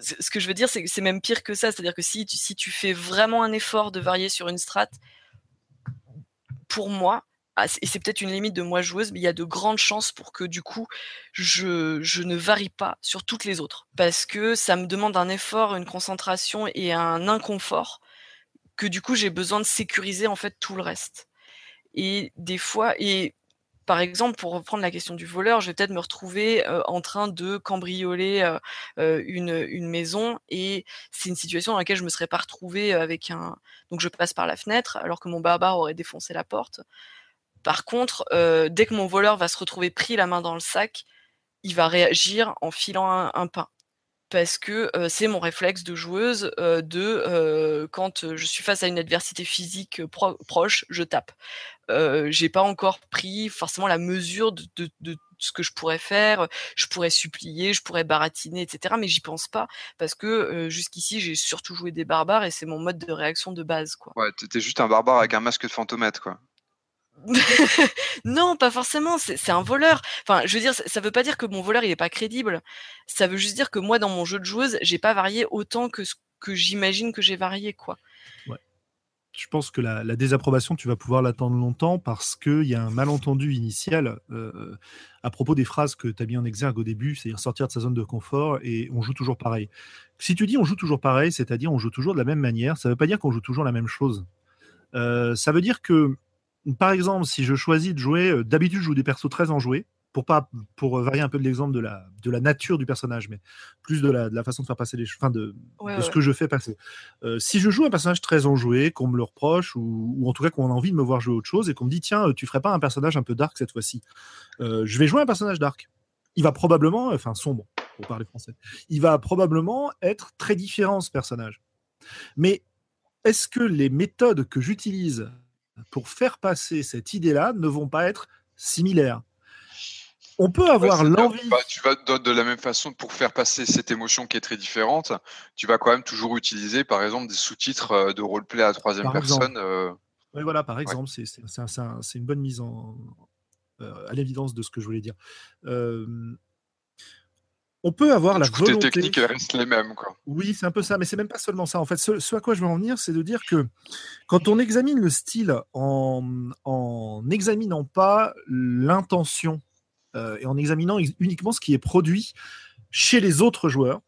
ce que je veux dire, c'est que c'est même pire que ça. C'est-à-dire que si tu, si tu fais vraiment un effort de varier sur une strat, pour moi, ah, et c'est peut-être une limite de moi joueuse, mais il y a de grandes chances pour que du coup, je, je ne varie pas sur toutes les autres. Parce que ça me demande un effort, une concentration et un inconfort que du coup, j'ai besoin de sécuriser en fait tout le reste. Et des fois, et par exemple, pour reprendre la question du voleur, je vais peut-être me retrouver en train de cambrioler une, maison et c'est une situation dans laquelle je me serais pas retrouvée avec un. Donc je passe par la fenêtre alors que mon barbare aurait défoncé la porte. Par contre, dès que mon voleur va se retrouver pris la main dans le sac, il va réagir en filant un pain parce que c'est mon réflexe de joueuse de quand je suis face à une adversité physique proche, je tape. J'ai pas encore pris forcément la mesure de, ce que je pourrais faire. Je pourrais supplier, je pourrais baratiner, etc. Mais j'y pense pas parce que jusqu'ici j'ai surtout joué des barbares et c'est mon mode de réaction de base. Quoi. Ouais, t'étais juste un barbare avec un masque de fantomètre, quoi. non, pas forcément. C'est un voleur. Enfin, je veux dire, ça, veut pas dire que mon voleur il pas crédible. Ça veut juste dire que moi, dans mon jeu de joueuse, j'ai pas varié autant que ce que j'imagine que j'ai varié, quoi. Ouais. Je pense que la, désapprobation, tu vas pouvoir l'attendre longtemps parce qu'il y a un malentendu initial euh, à propos des phrases que tu as mis en exergue au début, c'est-à-dire sortir de sa zone de confort et on joue toujours pareil. Si tu dis on joue toujours pareil, c'est-à-dire on joue toujours de la même manière, ça veut pas dire qu'on joue toujours la même chose. Euh, ça veut dire que par exemple, si je choisis de jouer, euh, d'habitude, je joue des persos très enjoués, pour, pas, pour varier un peu de l'exemple de la, de la nature du personnage, mais plus de la, de la façon de faire passer les choses, enfin de, ce que je fais passer. Euh, si je joue un personnage très enjoué, qu'on me le reproche, ou, en tout cas qu'on a envie de me voir jouer autre chose, et qu'on me dit, tiens, tu ferais pas un personnage un peu dark cette fois-ci, euh, je vais jouer un personnage dark. Il va probablement, enfin sombre, pour parler français, il va probablement être très différent ce personnage. Mais est-ce que les méthodes que j'utilise pour faire passer cette idée-là ne vont pas être similaires. On peut avoir l'envie. Bah, tu vas de, la même façon pour faire passer cette émotion qui est très différente. Tu vas quand même toujours utiliser, par exemple, des sous-titres euh, de roleplay à la troisième personne. Euh. Oui, voilà, par exemple, c'est une bonne mise en, euh, à l'évidence de ce que je voulais dire on peut avoir la volonté. Les techniques restent les mêmes. Quoi. Oui, c'est un peu ça, mais c'est même pas seulement ça. En fait, ce, à quoi je veux en venir, c'est de dire que quand on examine le style en n'examinant pas l'intention euh, et en examinant uniquement ce qui est produit chez les autres joueurs,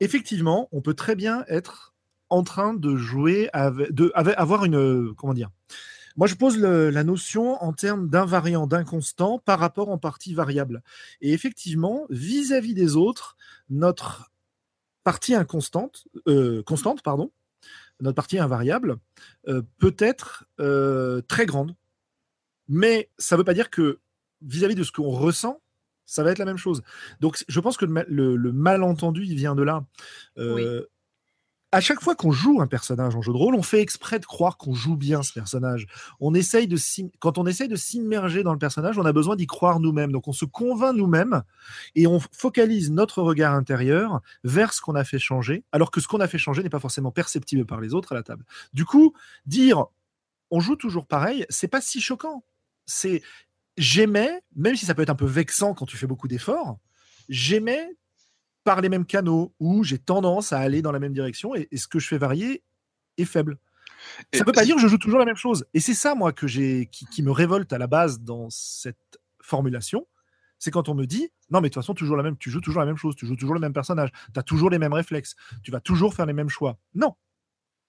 effectivement, on peut très bien être en train de jouer avec, de, avoir une comment dire moi, je pose la notion en termes d'invariant, d'inconstant par rapport en partie variable. Et effectivement, vis-à-vis des autres, notre partie inconstante, euh, constante, pardon, notre partie invariable, euh, peut être euh, très grande. Mais ça ne veut pas dire que vis-à-vis de ce qu'on ressent, ça va être la même chose. Donc, je pense que le, malentendu, il vient de là à chaque fois qu'on joue un personnage en jeu de rôle, on fait exprès de croire qu'on joue bien ce personnage. On essaye de quand on essaye de s'immerger dans le personnage, on a besoin d'y croire nous-mêmes. Donc on se convainc nous-mêmes et on focalise notre regard intérieur vers ce qu'on a fait changer, alors que ce qu'on a fait changer n'est pas forcément perceptible par les autres à la table. Du coup, dire on joue toujours pareil, c'est pas si choquant. C'est j'aimais, même si ça peut être un peu vexant quand tu fais beaucoup d'efforts, j'aimais par les mêmes canaux où j'ai tendance à aller dans la même direction et, ce que je fais varier est faible. ça ne veut pas dire que je joue toujours la même chose. Et c'est ça, moi, que j'ai, qui, me révolte à la base dans cette formulation. C'est quand on me dit non, mais de toute façon, toujours la même, tu joues toujours la même chose, tu joues toujours le même personnage, tu as toujours les mêmes réflexes, tu vas toujours faire les mêmes choix. Non,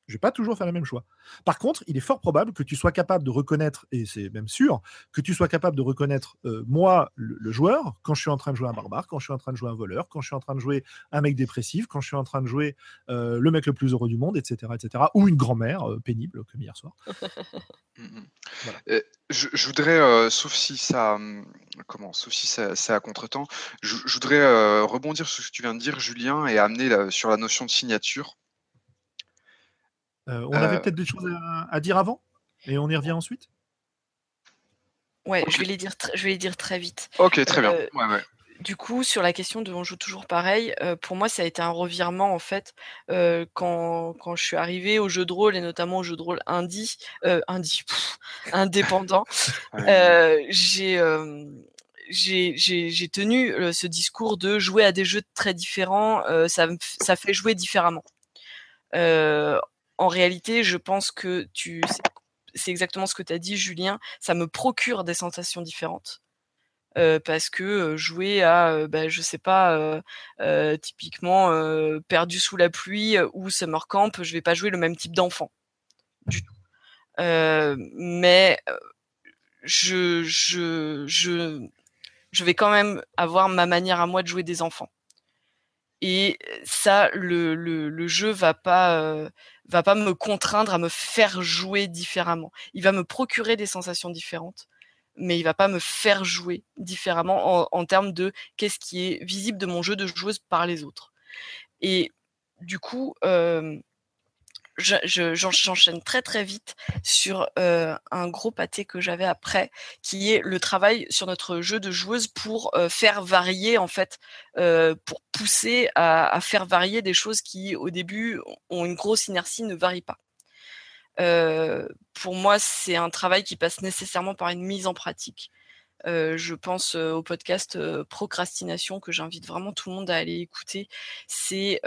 je vais pas toujours faire le même choix. Par contre, il est fort probable que tu sois capable de reconnaître, et c'est même sûr, que tu sois capable de reconnaître euh, moi, le, joueur, quand je suis en train de jouer un barbare, quand je suis en train de jouer un voleur, quand je suis en train de jouer un mec dépressif, quand je suis en train de jouer euh, le mec le plus heureux du monde, etc., etc., ou une grand-mère euh, pénible comme hier soir. Je, voudrais, sauf si ça, hum, comment, sauf si c'est à contretemps, je, je voudrais rebondir sur ce que tu viens de dire, Julien, et amener sur la notion de signature. Euh, on avait euh, peut-être des choses à, dire avant Et on y revient ensuite? Ouais, je, vais les dire je vais les dire très vite. Ok, très bien. Ouais, ouais du coup, sur la question de on joue toujours pareil, euh, pour moi, ça a été un revirement en fait euh, quand, quand, je suis arrivée au jeu de rôle et notamment au jeu de rôle indie, euh, indie indépendant. j'ai j'ai tenu ce discours de jouer à des jeux très différents, ça, ça fait jouer différemment. En réalité, je pense que tu c'est exactement ce que tu as dit, Julien. Ça me procure des sensations différentes. Euh, parce que jouer à, bah, je sais pas, typiquement perdu sous la pluie ou summer camp, je vais pas jouer le même type d'enfant du tout. mais je vais quand même avoir ma manière à moi de jouer des enfants. Et ça, le, jeu va pas, va pas me contraindre à me faire jouer différemment. Il va me procurer des sensations différentes mais il va pas me faire jouer différemment en, termes de qu'est-ce qui est visible de mon jeu de joueuse par les autres. Et du coup, euh, j'enchaîne très très vite sur euh, un gros pâté que j'avais après, qui est le travail sur notre jeu de joueuse pour euh, faire varier en fait, pour pousser à, faire varier des choses qui au début ont une grosse inertie, ne varient pas pour moi, c'est un travail qui passe nécessairement par une mise en pratique. Je pense au podcast Procrastination que j'invite vraiment tout le monde à aller écouter. C'est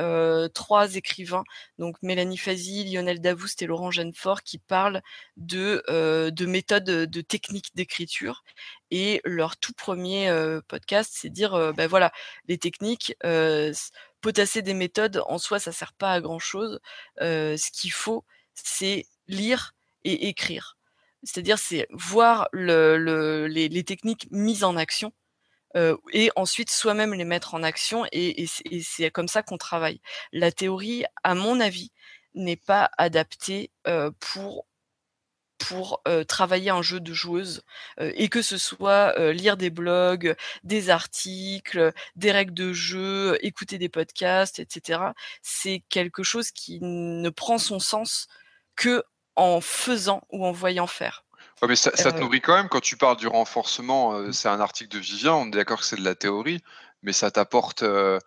trois écrivains, donc Mélanie Fazi, Lionel Davoust et Laurent Genefort, qui parlent de, de méthodes, de techniques d'écriture. Et leur tout premier podcast, c'est dire, ben voilà, les techniques, potasser des méthodes en soi, ça sert pas à grand chose. ce qu'il faut, c'est lire et écrire. C'est-à-dire, c'est voir le, les, techniques mises en action euh, et ensuite soi-même les mettre en action. Et, c'est comme ça qu'on travaille. La théorie, à mon avis, n'est pas adaptée euh, pour pour euh, travailler un jeu de joueuse et que ce soit lire des blogs, des articles, des règles de jeu, écouter des podcasts, etc. C'est quelque chose qui ne prend son sens que en faisant ou en voyant faire. mais ça, te euh, nourrit quand même quand tu parles du renforcement. Euh, c'est un article de Vivien, on est d'accord que c'est de la théorie, mais ça t'apporte euh,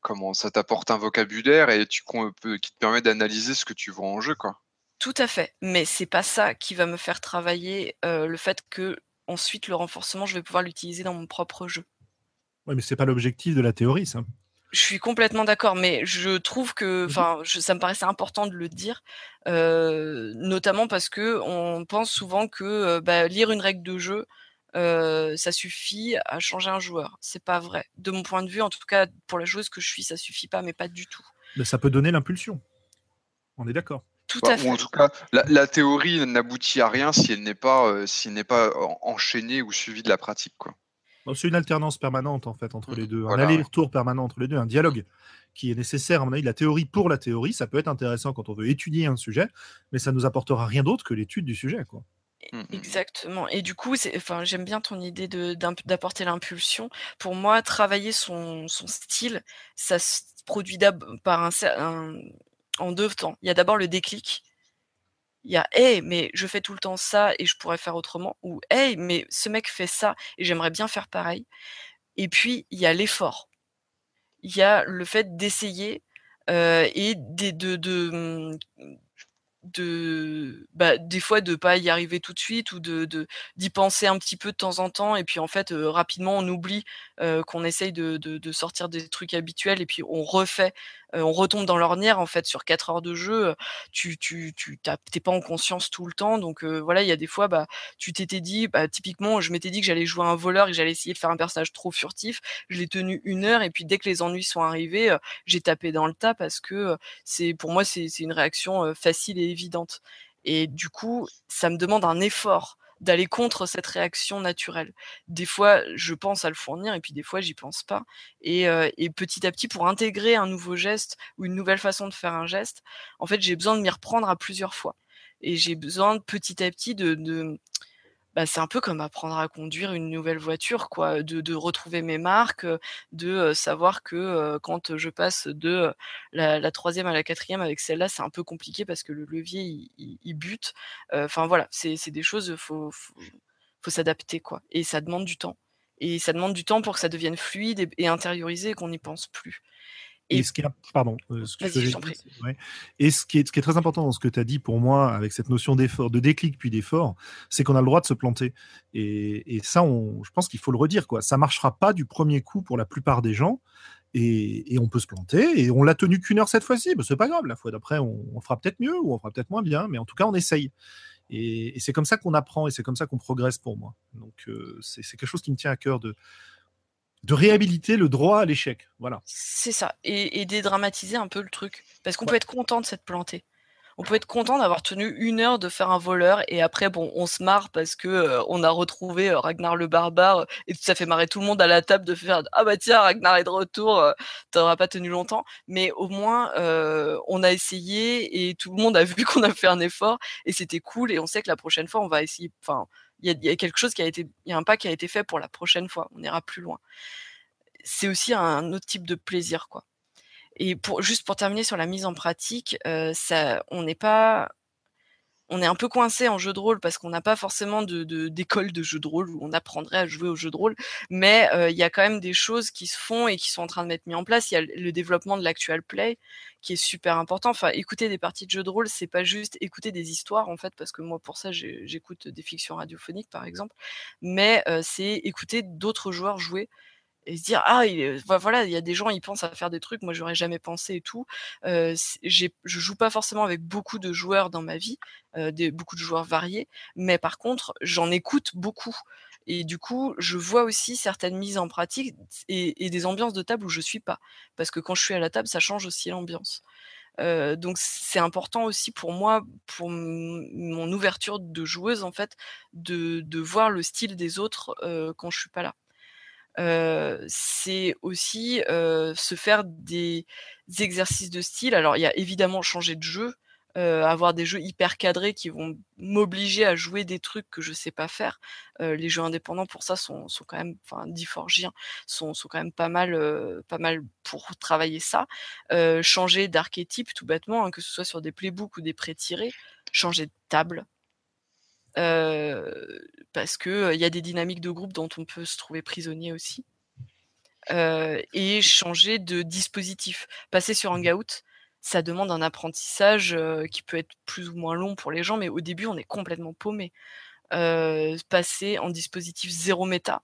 comment Ça t'apporte un vocabulaire et tu, qui te permet d'analyser ce que tu vois en jeu, quoi. Tout à fait, mais c'est pas ça qui va me faire travailler le fait que ensuite le renforcement, je vais pouvoir l'utiliser dans mon propre jeu. Oui, mais c'est pas l'objectif de la théorie, ça. Je suis complètement d'accord, mais je trouve que, mmh enfin, ça me paraissait important de le dire, euh, notamment parce que on pense souvent que euh, bah, lire une règle de jeu, euh, ça suffit à changer un joueur. C'est pas vrai. De mon point de vue, en tout cas, pour la joueuse que je suis, ça suffit pas, mais pas du tout. Mais ça peut donner l'impulsion. On est d'accord. Tout à fait. en tout cas, la, théorie n'aboutit à rien si elle n'est pas, si n'est pas enchaînée ou suivie de la pratique, quoi. C'est une alternance permanente en fait entre les deux, un aller-retour permanent entre les deux, un dialogue qui est nécessaire à mon avis. La théorie pour la théorie, ça peut être intéressant quand on veut étudier un sujet, mais ça nous apportera rien d'autre que l'étude du sujet, quoi. Mmh. Exactement. Et du coup, enfin, j'aime bien ton idée d'apporter l'impulsion. Pour moi, travailler son, style, ça se produit par un, en deux temps. Il y a d'abord le déclic, il y a hey mais je fais tout le temps ça et je pourrais faire autrement ou hey mais ce mec fait ça et j'aimerais bien faire pareil et puis il y a l'effort. Il y a le fait d'essayer et de, de, de, de bah, des fois de pas y arriver tout de suite ou de d'y penser un petit peu de temps en temps et puis en fait rapidement on oublie qu'on essaye de, sortir des trucs habituels et puis on refait on retombe dans l'ornière en fait sur 4 heures de jeu tu tu tu t'es pas en conscience tout le temps. Donc voilà il y a des fois bah tu t'étais dit bah, typiquement je m'étais dit que j'allais jouer un voleur et que j'allais essayer de faire un personnage trop furtif. Je l'ai tenu une heure et puis dès que les ennuis sont arrivés j'ai tapé dans le tas parce que c'est pour moi c'est une réaction facile et évidente. Et du coup, ça me demande un effort d'aller contre cette réaction naturelle. Des fois, je pense à le fournir et puis des fois, j'y pense pas. Et, petit à petit, pour intégrer un nouveau geste ou une nouvelle façon de faire un geste, en fait, j'ai besoin de m'y reprendre à plusieurs fois. Et j'ai besoin petit à petit de, bah, c'est un peu comme apprendre à conduire une nouvelle voiture, quoi, de, retrouver mes marques, de savoir que quand je passe de la, troisième à la quatrième avec celle-là, c'est un peu compliqué parce que le levier il, bute. Enfin voilà, c'est des choses, faut, faut s'adapter quoi, et ça demande du temps. Et ça demande du temps pour que ça devienne fluide et, et intériorisé et qu'on n'y pense plus. Et, ce qui est, pardon, ce Et ce qui, est, ce qui est très important dans ce que tu as dit pour moi, avec cette notion d'effort, de déclic puis d'effort, c'est qu'on a le droit de se planter. Et, et ça, on, je pense qu'il faut le redire. Quoi. Ça marchera pas du premier coup pour la plupart des gens. Et, et on peut se planter. Et on l'a tenu qu'une heure cette fois-ci. Ben, c'est pas grave. La fois d'après, on, on, fera peut-être mieux ou on fera peut-être moins bien. Mais en tout cas, on essaye. Et, et c'est comme ça qu'on apprend et c'est comme ça qu'on progresse pour moi. Donc, euh, c'est quelque chose qui me tient à cœur de, de réhabiliter le droit à l'échec. Voilà. C'est ça. Et, et, dédramatiser un peu le truc. Parce qu'on ouais. peut être content de s'être planté. On peut être content d'avoir tenu une heure de faire un voleur et après, bon, on se marre parce que euh, on a retrouvé euh, Ragnar le barbare et ça fait marrer tout le monde à la table de faire ah bah tiens Ragnar est de retour, euh, t'auras pas tenu longtemps, mais au moins euh, on a essayé et tout le monde a vu qu'on a fait un effort et c'était cool et on sait que la prochaine fois on va essayer. Enfin, il y, a, quelque chose qui a été, un pas qui a été fait pour la prochaine fois. On ira plus loin. C'est aussi un autre type de plaisir, quoi. Et pour, juste pour terminer sur la mise en pratique, euh, ça, on n'est pas, on est un peu coincé en jeu de rôle parce qu'on n'a pas forcément d'école de jeu de rôle où on apprendrait à jouer au jeu de rôle, mais euh, il y a quand même des choses qui se font et qui sont en train de mettre en place. Il y a le développement de l'actual play qui est super important. Enfin, écouter des parties de jeu de rôle, c'est pas juste écouter des histoires en fait, parce que moi pour ça j'écoute des fictions radiophoniques par exemple, mais euh, c'est écouter d'autres joueurs jouer et se dire ah il, voilà il y a des gens ils pensent à faire des trucs moi j'aurais jamais pensé et tout euh, je joue pas forcément avec beaucoup de joueurs dans ma vie beaucoup de joueurs variés mais par contre j'en écoute beaucoup et du coup je vois aussi certaines mises en pratique et, des ambiances de table où je suis pas parce que quand je suis à la table ça change aussi l'ambiance. Donc c'est important aussi pour moi, pour mon ouverture de joueuse en fait, de, voir le style des autres quand je suis pas là c'est aussi se faire des exercices de style. Alors il y a évidemment changer de jeu, avoir des jeux hyper cadrés qui vont m'obliger à jouer des trucs que je sais pas faire. les jeux indépendants pour ça sont, quand même, enfin Diforgiens sont, sont quand même pas mal, pas mal pour travailler ça. changer d'archétype tout bêtement, hein, que ce soit sur des playbooks ou des pré-tirés. Changer de table, parce que il y a des dynamiques de groupe dont on peut se trouver prisonnier aussi. Et changer de dispositif. Passer sur mmh Hangout, ça demande un apprentissage qui peut être plus ou moins long pour les gens, mais au début, on est complètement paumé. Euh, passer en dispositif zéro méta,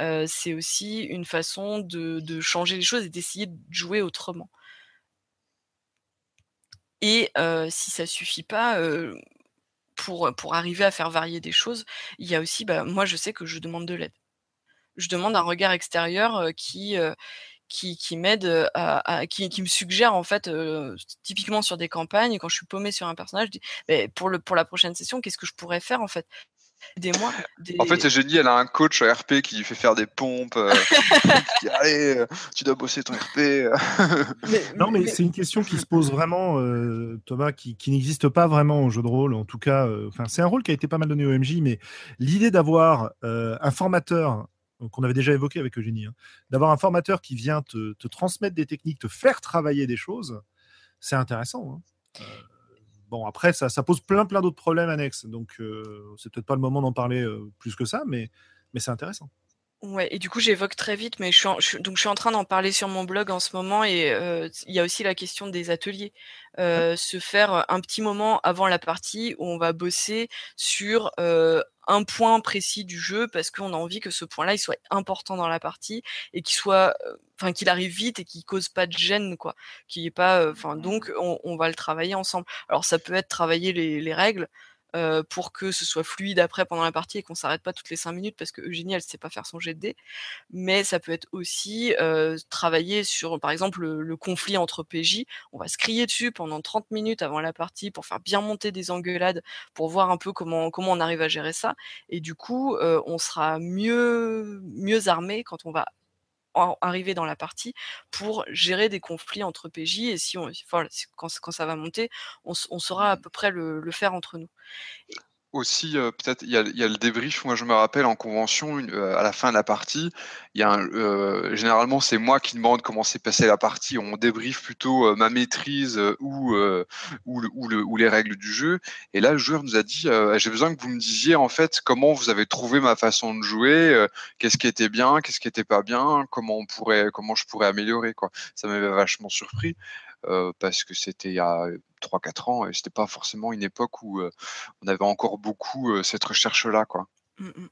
euh, c'est aussi une façon de, de, changer les choses et d'essayer de jouer autrement. Et euh, si ça suffit pas, pour, pour arriver à faire varier des choses, il y a aussi, bah, moi je sais que je demande de l'aide. Je demande un regard extérieur qui, qui, qui m'aide qui, me suggère en fait typiquement sur des campagnes quand je suis paumé sur un personnage je dis pour le pour la prochaine session qu'est-ce que je pourrais faire en fait? Des mois. Des... En fait, c'est génial, elle a un coach RP qui lui fait faire des pompes. Euh, qui dit, Allez, euh, tu dois bosser ton RP. mais, non, mais, mais... c'est une question qui se pose vraiment, euh, Thomas, qui, qui n'existe pas vraiment en jeu de rôle. En tout cas, enfin, c'est un rôle qui a été pas mal donné au MJ, mais l'idée d'avoir un formateur qu'on avait déjà évoqué avec Eugénie, hein, d'avoir un formateur qui vient te, te, transmettre des techniques, te faire travailler des choses, c'est intéressant. Hein. Bon, après, ça, ça, pose plein, plein d'autres problèmes annexes. Donc, euh, c'est peut-être pas le moment d'en parler euh, plus que ça, mais, mais c'est intéressant. Ouais, et du coup, j'évoque très vite, mais je suis, en, je, donc je suis en train d'en parler sur mon blog en ce moment, et euh, il y a aussi la question des ateliers. Euh, se faire un petit moment avant la partie où on va bosser sur euh, un point précis du jeu parce qu'on a envie que ce point-là il soit important dans la partie et qu'il soit, enfin qu'il arrive vite et qu'il cause pas de gêne quoi, est pas, enfin donc on, on, va le travailler ensemble. Alors ça peut être travailler les, les règles euh, pour que ce soit fluide après pendant la partie et qu'on s'arrête pas toutes les cinq minutes parce que Eugénie elle sait pas faire son jet de. Mais ça peut être aussi euh, travailler sur par exemple le, le, conflit entre PJ. On va se crier dessus pendant 30 minutes avant la partie pour faire bien monter des engueulades, pour voir un peu comment comment on arrive à gérer ça. Et du coup, euh, on sera mieux mieux armé quand on va arriver dans la partie pour gérer des conflits entre PJ et si on enfin, quand, quand ça va monter on, on saura à peu près le, le faire entre nous aussi, euh, peut-être, il y, a le débrief. Moi, je me rappelle en convention, euh, à la fin de la partie, il y a euh, généralement, c'est moi qui demande comment s'est passée la partie. On débrief plutôt ma maîtrise ou, ou, ou, les règles du jeu. Et là, le joueur nous a dit J'ai besoin que vous me disiez, en fait, comment vous avez trouvé ma façon de jouer, qu'est-ce qui était bien, qu'est-ce qui était pas bien, comment, on pourrait, comment je pourrais améliorer. Quoi. Ça m'avait vachement surpris. Parce que c'était il y a 3-4 ans et c'était pas forcément une époque où on avait encore beaucoup cette recherche-là. quoi. Mmh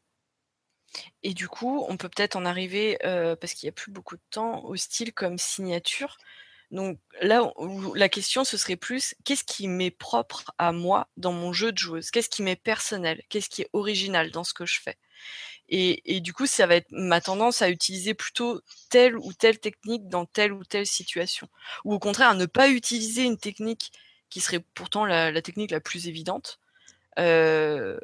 et du coup, on peut peut-être en arriver, parce qu'il n'y a plus beaucoup de temps, au style comme signature. Donc là, la question, ce serait plus qu'est-ce qui m'est propre à moi dans mon jeu de joueuse? Qu'est-ce qui m'est personnel? Qu'est-ce qui est original dans ce que je fais? Et, du coup, ça va être ma tendance à utiliser plutôt telle ou telle technique dans telle ou telle situation. Ou au contraire, à ne pas utiliser une technique qui serait pourtant la, technique la plus évidente, euh,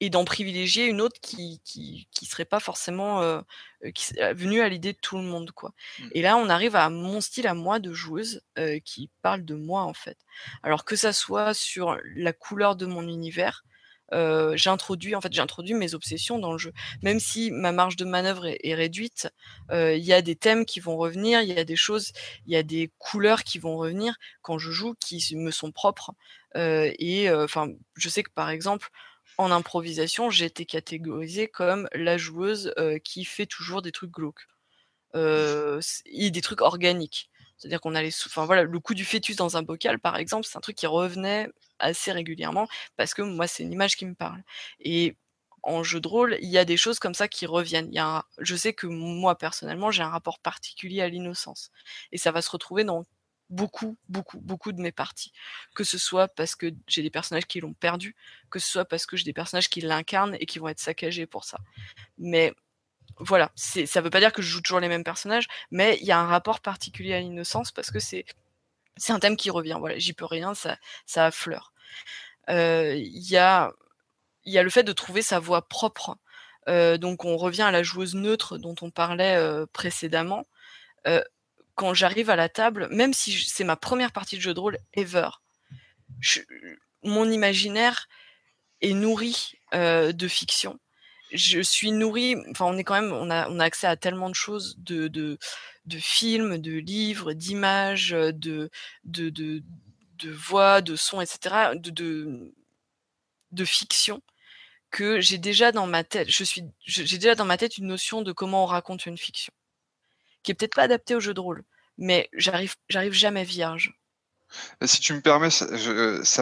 et, d'en privilégier une autre qui, qui, serait pas forcément euh, qui, venue à l'idée de tout le monde. quoi. Mmh. Et là, on arrive à mon style à moi de joueuse euh, qui parle de moi en fait. Alors que ça soit sur la couleur de mon univers, euh, j'introduis en fait j'introduis mes obsessions dans le jeu. Même si ma marge de manœuvre est, réduite, euh, il y a des thèmes qui vont revenir, il y a des choses, il y a des couleurs qui vont revenir quand je joue qui me sont propres. Euh, et enfin, je sais que par exemple en improvisation, j'ai été catégorisée comme la joueuse qui fait toujours des trucs glauques. et des trucs organiques. C'est-à-dire qu'on allait, enfin voilà, le coup du fœtus dans un bocal, par exemple, c'est un truc qui revenait assez régulièrement parce que moi, c'est une image qui me parle. Et en jeu de rôle, il y a des choses comme ça qui reviennent. Il y a je sais que moi, personnellement, j'ai un rapport particulier à l'innocence. Et ça va se retrouver dans beaucoup, beaucoup, beaucoup de mes parties. Que ce soit parce que j'ai des personnages qui l'ont perdu, que ce soit parce que j'ai des personnages qui l'incarnent et qui vont être saccagés pour ça. Mais voilà, ça veut pas dire que je joue toujours les mêmes personnages, mais il y a un rapport particulier à l'innocence parce que c'est c'est un thème qui revient. Voilà, j'y peux rien, ça ça affleure. Euh, il y a y a le fait de trouver sa voix propre. Euh, donc on revient à la joueuse neutre dont on parlait euh, précédemment. quand j'arrive à la table, même si c'est ma première partie de jeu de rôle ever, mon imaginaire est nourri de fiction je suis nourrie, enfin on est quand même, on a, accès à tellement de choses, de films, de livres, d'images, de, de, voix, de sons, etc., de fiction, que j'ai déjà dans ma tête, je suis, j'ai déjà dans ma tête une notion de comment on raconte une fiction, qui est peut-être pas adaptée au jeu de rôle, mais j'arrive, j'arrive jamais vierge. Si tu me permets, ça,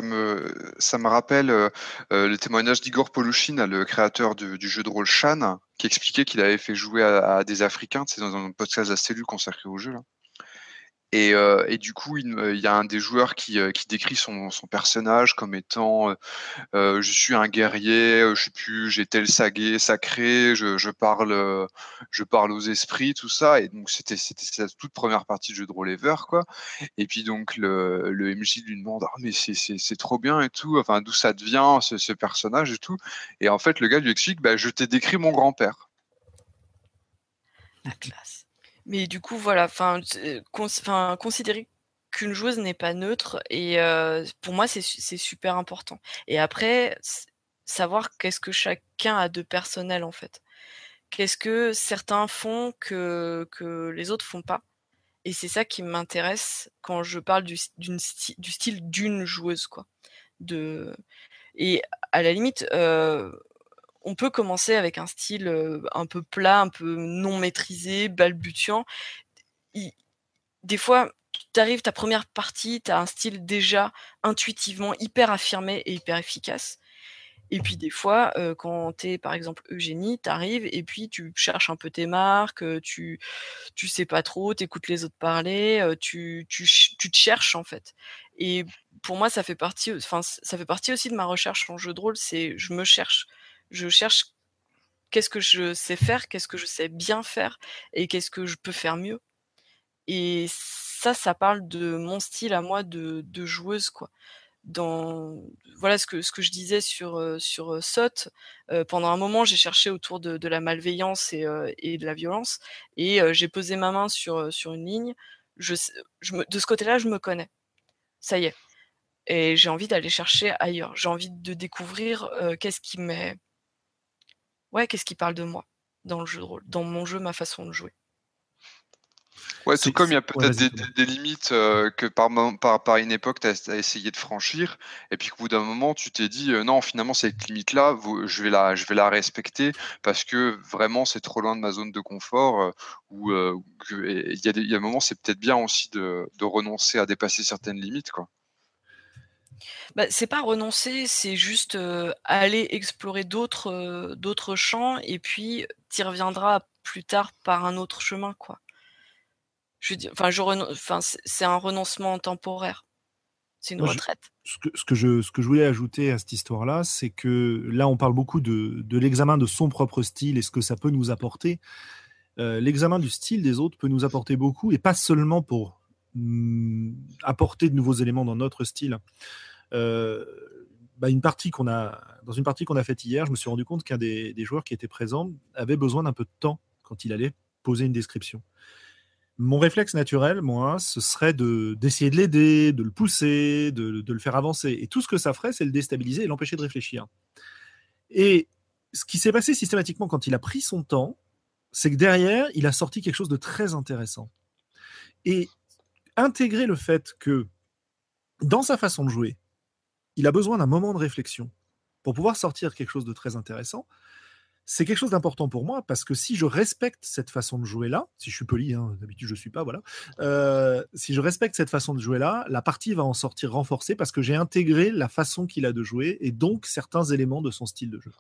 me, rappelle euh, euh, le témoignage d'Igor Polushin, le créateur du, jeu de rôle Shan, qui expliquait qu'il avait fait jouer à, des Africains. C'est dans un podcast à cellule consacré au jeu. Là. Euh, et, du coup, il, y a un des joueurs qui, euh, décrit son, personnage comme étant euh, je suis un guerrier, je sais plus, j'ai tel sagué sacré, je, parle, je parle aux esprits, tout ça. Et donc c'était c'était toute première partie du jeu de rôle ever, quoi. Et puis donc le, MJ lui demande ah mais c'est trop bien et tout, enfin d'où ça devient ce, personnage et tout? Et en fait le gars lui explique bah je t'ai décrit mon grand-père. La classe. Mais du coup, voilà, enfin, considérer qu'une joueuse n'est pas neutre, et pour moi, c'est super important. Et après, savoir qu'est-ce que chacun a de personnel, en fait. Qu'est-ce que certains font que, les autres font pas. Et c'est ça qui m'intéresse quand je parle du, style d'une joueuse, quoi. Et à la limite, on peut commencer avec un style un peu plat, un peu non maîtrisé, balbutiant. des fois, tu arrives ta première partie, tu as un style déjà intuitivement hyper affirmé et hyper efficace. Et puis des fois, quand tu es par exemple Eugénie, tu arrives et puis tu cherches un peu tes marques, tu tu sais pas trop, tu écoutes les autres parler, tu, tu, tu, te cherches en fait. Et pour moi, ça fait partie, ça fait partie aussi de ma recherche en jeu de rôle, c'est je me cherche je cherche qu'est-ce que je sais faire, qu'est-ce que je sais bien faire et qu'est-ce que je peux faire mieux. Et ça, ça parle de mon style à moi de, joueuse, quoi. Dans voilà ce que ce que je disais sur sur Sot. pendant un moment, j'ai cherché autour de, la malveillance et, de la violence, et j'ai posé ma main sur sur une ligne. Je, de ce côté-là, je me connais. Ça y est. et j'ai envie d'aller chercher ailleurs. J'ai envie de découvrir qu'est-ce qui m'est. Ouais, qu'est-ce qui parle de moi dans le jeu de rôle, dans mon jeu, ma façon de jouer. Ouais, tout comme il y a peut-être des, limites euh, que par, par, par, une époque, tu as, essayé de franchir, et puis qu'au bout d'un moment, tu t'es dit euh, non, finalement, cette limite-là, je, vais la, je vais la respecter parce que vraiment, c'est trop loin de ma zone de confort. Euh, ou il y, a des, un moment, c'est peut-être bien aussi de, de, renoncer à dépasser certaines limites. quoi. Bah, c'est pas renoncer, c'est juste aller explorer d'autres d'autres champs et puis tu y reviendras plus tard par un autre chemin, quoi enfin, je enfin, c'est un renoncement temporaire. C'est une retraite. ce, que, ce, que je, ce que je voulais ajouter à cette histoire-là, c'est que là, on parle beaucoup de, de l'examen de son propre style et ce que ça peut nous apporter. Euh, l'examen du style des autres peut nous apporter beaucoup et pas seulement pour apporter de nouveaux éléments dans notre style. Euh, bah, une partie qu'on a, dans une partie qu'on a faite hier, je me suis rendu compte qu'un des, des, joueurs qui était présent avait besoin d'un peu de temps quand il allait poser une description mon réflexe naturel, moi, ce serait de d'essayer de l'aider, de le pousser, de, le faire avancer. Et tout ce que ça ferait, c'est le déstabiliser et l'empêcher de réfléchir. Et ce qui s'est passé systématiquement quand il a pris son temps, c'est que derrière, il a sorti quelque chose de très intéressant. Et intégrer le fait que dans sa façon de jouer, il a besoin d'un moment de réflexion pour pouvoir sortir quelque chose de très intéressant, c'est quelque chose d'important pour moi parce que si je respecte cette façon de jouer là, si je suis poli, hein, d'habitude je suis pas, voilà. Euh, si je respecte cette façon de jouer là, la partie va en sortir renforcée parce que j'ai intégré la façon qu'il a de jouer et donc certains éléments de son style de jeu.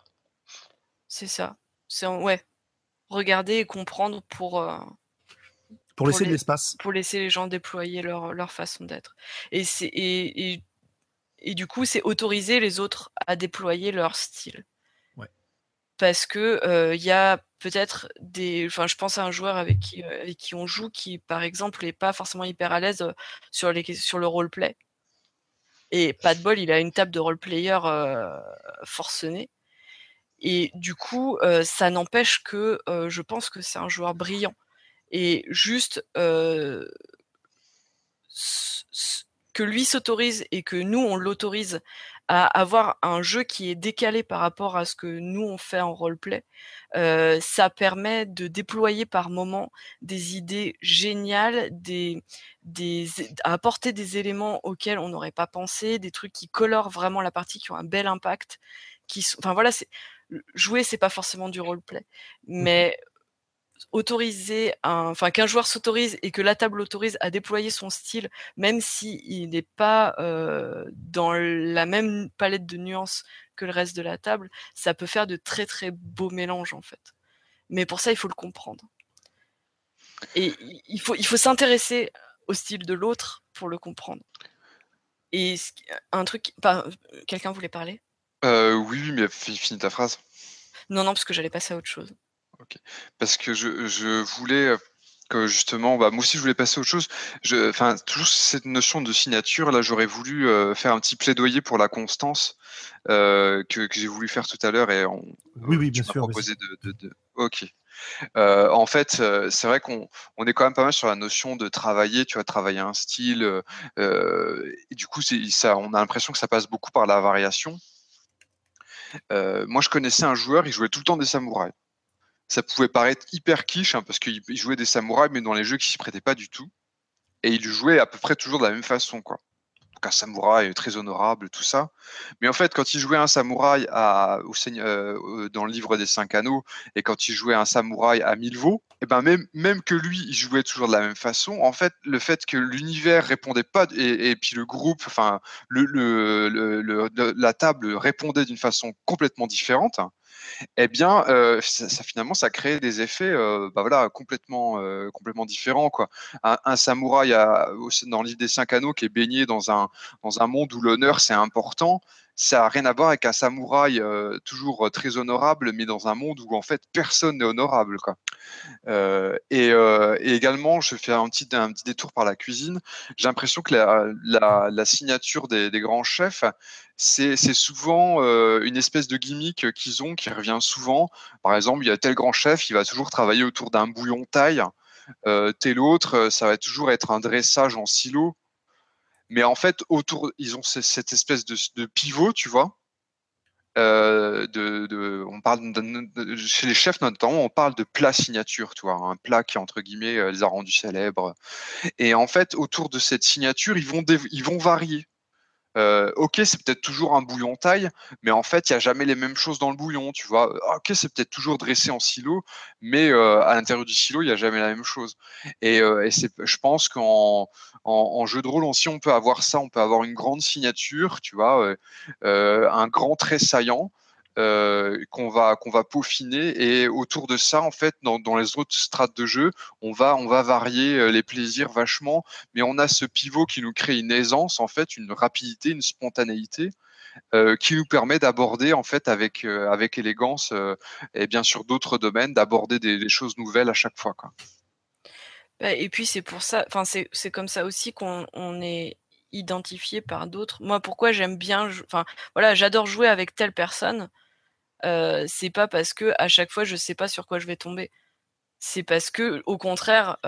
C'est ça. C'est ouais. Regarder et comprendre pour. Euh, pour laisser de l'espace. Pour laisser les gens déployer leur, leur façon d'être. Et, et, et, et du coup, c'est autoriser les autres à déployer leur style. Parce que il y a peut-être des enfin je pense à un joueur avec qui avec qui on joue qui par exemple n'est pas forcément hyper à l'aise sur les sur le roleplay. Et pas de bol il a une table de roleplayer euh, forcenée. Et du coup ça n'empêche que je pense que c'est un joueur brillant et juste que lui s'autorise et que nous on l'autorise à avoir un jeu qui est décalé par rapport à ce que nous on fait en roleplay, euh, ça permet de déployer par moment des idées géniales, des, des, apporter des éléments auxquels on n'aurait pas pensé, des trucs qui colorent vraiment la partie, qui ont un bel impact, qui sont, enfin voilà, c'est jouer c'est pas forcément du roleplay, mmh mais autoriser enfin qu'un joueur s'autorise et que la table autorise à déployer son style, même s'il il n'est pas dans la même palette de nuances que le reste de la table, ça peut faire de très très beaux mélanges en fait. Mais pour ça, il faut le comprendre. Et il faut, il faut s'intéresser au style de l'autre pour le comprendre. Et un truc, quelqu'un voulait parler? Euh, Oui, mais finis ta phrase. Non, non, parce que j'allais passer à autre chose. OK. Parce que je je voulais, que justement, bah, moi aussi je voulais passer à autre chose. Enfin, toujours cette notion de signature, là, j'aurais voulu, faire un petit plaidoyer pour la constance, que que j'ai voulu faire tout à l'heure et on Oui, oui, bien sûr, proposé de de OK. en fait, c'est vrai qu'on on est quand même pas mal sur la notion de travailler, tu vois? Travailler un style, et du coup, ça on a l'impression que ça passe beaucoup par la variation. moi, je connaissais un joueur, il jouait tout le temps des samouraïs ça pouvait paraître hyper quiche hein, parce qu'il jouait des samouraïs, mais dans les jeux qui s'y prêtaient pas du tout. Et il jouait à peu près toujours de la même façon, quoi. Donc un samouraï très honorable, tout ça. Mais en fait, quand il jouait un samouraï à, au, euh, dans le livre des cinq anneaux, et quand il jouait un samouraï à Milvaux, et eh ben même, même que lui, il jouait toujours de la même façon. En fait, le fait que l'univers répondait pas, et, puis le groupe, enfin, le, la table répondait d'une façon complètement différente, eh bien, euh, ça, finalement, ça crée des effets, euh, bah voilà, complètement, euh, complètement différents, quoi. Un, samouraï dans l'île des cinq anneaux qui est baigné dans un, dans un monde où l'honneur c'est important, ça n'a rien à voir avec un samouraï toujours très honorable, mais dans un monde où en fait personne n'est honorable. Quoi. et, également, je fais un petit, détour par la cuisine. J'ai l'impression que la, la, signature des, des, grands chefs, c'est souvent une espèce de gimmick qu'ils ont qui revient souvent. Par exemple, il y a tel grand chef, il va toujours travailler autour d'un bouillon taille. tel autre, ça va toujours être un dressage en silo mais en fait, autour, ils ont cette espèce de, pivot, tu vois. Euh, de, on parle chez les chefs notamment, on parle de plat signature, tu vois, un plat qui entre guillemets euh, les a rendus célèbres. Et en fait, autour de cette signature, ils vont ils vont varier. Euh, ok, c'est peut-être toujours un bouillon taille, mais en fait, il n'y a jamais les mêmes choses dans le bouillon, tu vois. Euh, ok, c'est peut-être toujours dressé en silo, mais euh, à l'intérieur du silo, il n'y a jamais la même chose. Et, je pense qu'en en, jeu de rôle aussi, on peut avoir ça, on peut avoir une grande signature, tu vois, un grand trait saillant. Euh, qu'on va qu'on va peaufiner. Et autour de ça en fait dans, dans, les autres strates de jeu on va on va varier euh, les plaisirs vachement. Mais on a ce pivot qui nous crée une aisance en fait une rapidité une spontanéité euh, qui nous permet d'aborder en fait avec avec élégance et bien sûr d'autres domaines d'aborder des, choses nouvelles à chaque fois quoi. Bah, et puis c'est pour ça enfin c'est comme ça aussi qu'on on est identifié par d'autres. Moi pourquoi j'aime bien enfin voilà j'adore jouer avec telle personne euh, c'est pas parce que à chaque fois je sais pas sur quoi je vais tomber. C'est parce que au contraire,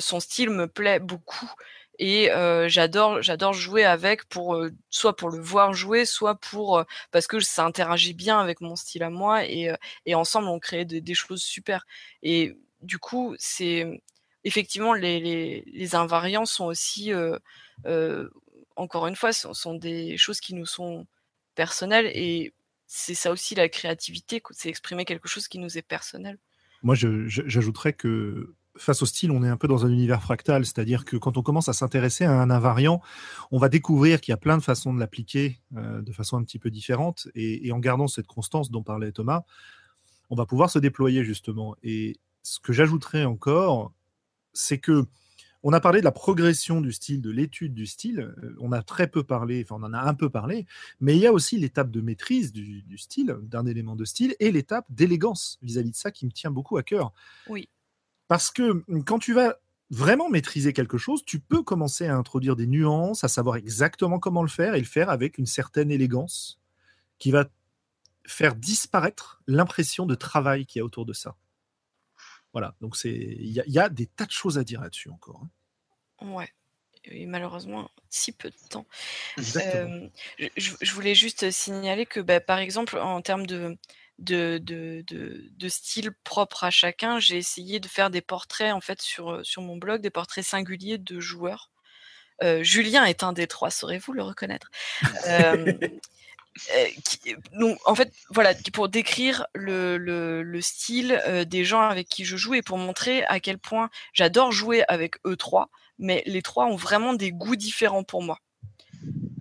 son style me plaît beaucoup et j'adore j'adore jouer avec pour soit pour le voir jouer soit pour parce que ça interagit bien avec mon style à moi et, et ensemble on crée des, choses super et du coup c'est effectivement les, les, les, invariants sont aussi encore une fois sont, sont, des choses qui nous sont personnelles et c'est ça aussi la créativité, c'est exprimer quelque chose qui nous est personnel. Moi, j'ajouterais que face au style, on est un peu dans un univers fractal, c'est-à-dire que quand on commence à s'intéresser à un invariant, on va découvrir qu'il y a plein de façons de l'appliquer euh, de façon un petit peu différente, et, en gardant cette constance dont parlait Thomas, on va pouvoir se déployer justement. Et ce que j'ajouterais encore, c'est que on a parlé de la progression du style, de l'étude du style. Euh, on a très peu parlé, enfin on en a un peu parlé, mais il y a aussi l'étape de maîtrise du, style, d'un élément de style, et l'étape d'élégance vis-à-vis de ça qui me tient beaucoup à cœur. Oui. Parce que hum, quand tu vas vraiment maîtriser quelque chose, tu peux commencer à introduire des nuances, à savoir exactement comment le faire et le faire avec une certaine élégance qui va faire disparaître l'impression de travail qu'il y a autour de ça. Voilà, donc c'est il y, a des tas de choses à dire là-dessus encore. Hein. Ouais. Et malheureusement, si peu de temps. Euh, je, voulais juste signaler que, bah, par exemple, en termes de, de, de, de, style propre à chacun, j'ai essayé de faire des portraits en fait sur, sur mon blog, des portraits singuliers de joueurs. Euh, Julien est un des trois, saurez-vous le reconnaître? Euh, euh, donc, en fait, voilà, pour décrire le, le, style euh, des gens avec qui je joue et pour montrer à quel point j'adore jouer avec eux trois, mais les trois ont vraiment des goûts différents pour moi.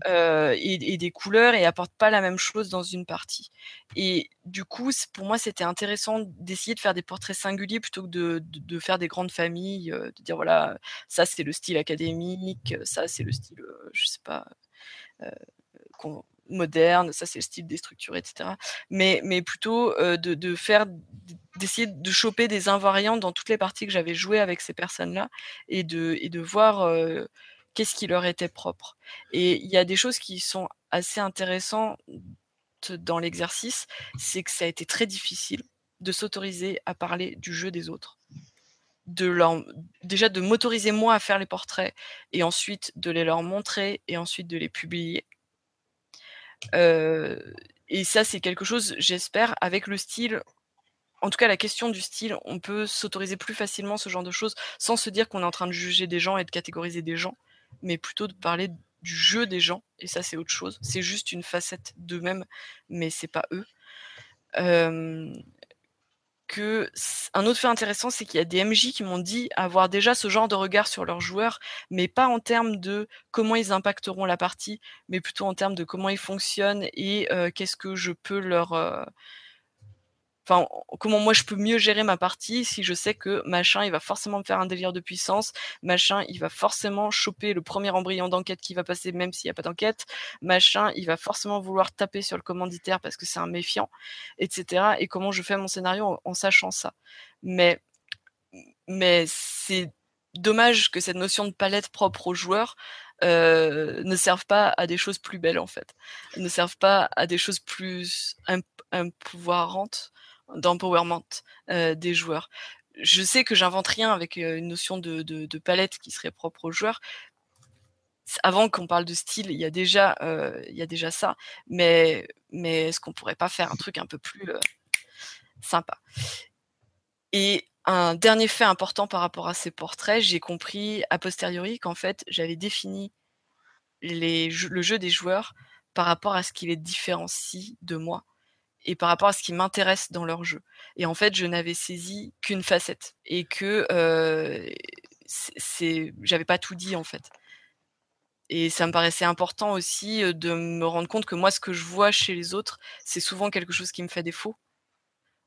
Euh, et, des couleurs et apportent pas la même chose dans une partie. Et du coup, pour moi, c'était intéressant d'essayer de faire des portraits singuliers plutôt que de, de, de faire des grandes familles, de dire voilà, ça c'est le style académique, ça c'est le style, je sais pas, moderne, ça c'est le style déstructuré, etc. Mais, mais plutôt euh, de, de, faire, d'essayer de choper des invariants dans toutes les parties que j'avais jouées avec ces personnes-là et de, et de voir euh, qu'est-ce qui leur était propre. Et il y a des choses qui sont assez intéressantes dans l'exercice, c'est que ça a été très difficile de s'autoriser à parler du jeu des autres. De leur, déjà de m'autoriser moi à faire les portraits et ensuite de les leur montrer et ensuite de les publier et ça, c'est quelque chose, j'espère, avec le style. En tout cas, la question du style, on peut s'autoriser plus facilement ce genre de choses sans se dire qu'on est en train de juger des gens et de catégoriser des gens, mais plutôt de parler du jeu des gens. Et ça, c'est autre chose. C'est juste une facette d'eux-mêmes, mais c'est pas eux un autre fait intéressant, c'est qu'il y a des MJ qui m'ont dit avoir déjà ce genre de regard sur leurs joueurs, mais pas en termes de comment ils impacteront la partie, mais plutôt en termes de comment ils fonctionnent et euh, qu'est-ce que je peux leur euh, Comment moi je peux mieux gérer ma partie si je sais que machin il va forcément me faire un délire de puissance, machin il va forcément choper le premier embryon d'enquête qui va passer même s'il n'y a pas d'enquête, machin il va forcément vouloir taper sur le commanditaire parce que c'est un méfiant, etc. Et comment je fais mon scénario en, sachant ça? Mais, mais c'est dommage que cette notion de palette propre aux joueurs euh, ne serve pas à des choses plus belles en fait, ne servent pas à des choses plus empouvoirantes d'empowerment des joueurs. Je sais que j'invente rien avec une notion de, palette qui serait propre aux joueurs. avant qu'on parle de style, il y a déjà, ça. Mais, est-ce qu'on pourrait pas faire un truc un peu plus sympa? Et un dernier fait important par rapport à ces portraits, j'ai compris a posteriori qu'en fait, j'avais défini le jeu des joueurs par rapport à ce qui les différencie de moi et par rapport à ce qui m'intéresse dans leur jeu. Et en fait, je n'avais saisi qu'une facette et que c'est, j'avais pas tout dit en fait. Et ça me paraissait important aussi de me rendre compte que moi, ce que je vois chez les autres, c'est souvent quelque chose qui me fait défaut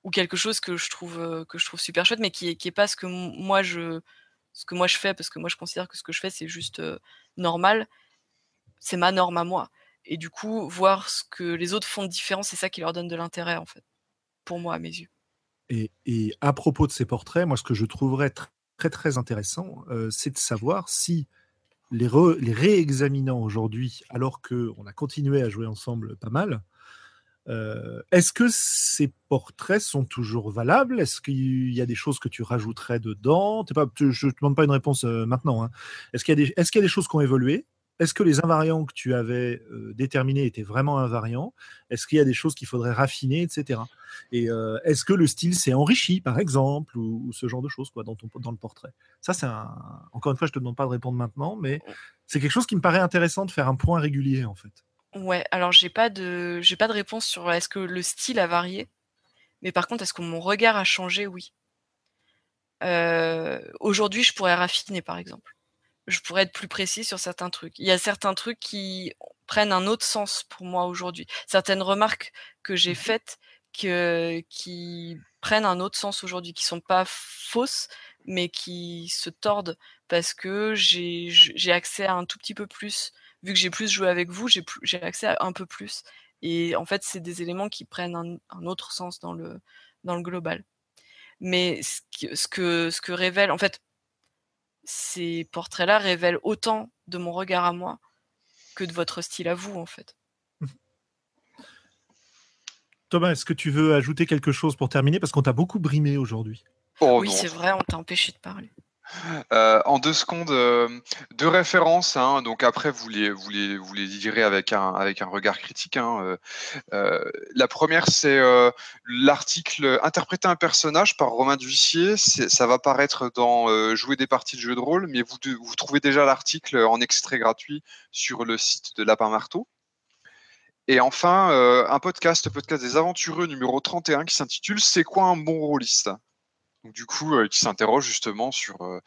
ou quelque chose que je trouve que je trouve super chouette, mais qui est, qui pas ce que moi je ce que moi je fais parce que moi je considère que ce que je fais c'est juste normal. C'est ma norme à moi. Et du coup, voir ce que les autres font de différent, c'est ça qui leur donne de l'intérêt, en fait, pour moi, à mes yeux. Et, à propos de ces portraits, moi, ce que je trouverais très, très intéressant, euh, c'est de savoir si les, réexaminant aujourd'hui, alors qu'on a continué à jouer ensemble pas mal, euh, est-ce que ces portraits sont toujours valables? Est-ce qu'il y a des choses que tu rajouterais dedans? Pas, Je ne te demande pas une réponse euh, maintenant. Hein. Est-ce qu'il y, a des choses qui ont évolué? Est-ce que les invariants que tu avais euh, déterminés étaient vraiment invariants? Est-ce qu'il y a des choses qu'il faudrait raffiner, etc. Et euh, est-ce que le style s'est enrichi, par exemple, ou, ce genre de choses quoi, dans, ton, dans le portrait? Ça, c'est un... Encore une fois, je te demande pas de répondre maintenant, mais c'est quelque chose qui me paraît intéressant de faire un point régulier, en fait. Ouais, alors j'ai pas de j'ai pas de réponse sur est-ce que le style a varié, mais par contre, est-ce que mon regard a changé? Oui. Euh, aujourd'hui, je pourrais raffiner, par exemple je pourrais être plus précis sur certains trucs. Il y a certains trucs qui prennent un autre sens pour moi aujourd'hui. Certaines remarques que j'ai faites que, qui prennent un autre sens aujourd'hui, qui sont pas fausses, mais qui se tordent parce que j'ai accès à un tout petit peu plus. Vu que j'ai plus joué avec vous, j'ai accès à un peu plus. Et en fait, c'est des éléments qui prennent un, un, autre sens dans le, dans le global. Mais ce, ce, que, ce que révèle, en fait, ces portraits-là révèlent autant de mon regard à moi que de votre style à vous, en fait. Thomas, est-ce que tu veux ajouter quelque chose pour terminer? Parce qu'on t'a beaucoup brimé aujourd'hui. Oh, oui, c'est vrai, on t'a empêché de parler. Euh, en deux secondes, euh, deux références. Hein, donc après, vous les, vous les, vous les avec un, avec un regard critique. Hein, euh, la première, c'est l'article Interpréter un personnage par Romain Duissier. Ça va paraître dans Jouer des parties de jeux de rôle, mais vous, vous trouvez déjà l'article en extrait gratuit sur le site de Lapin Marteau. Et enfin, un podcast, le podcast des aventureux numéro 31 qui s'intitule C'est quoi un bon rôliste? Du coup, euh, qui s'interroge justement sur euh,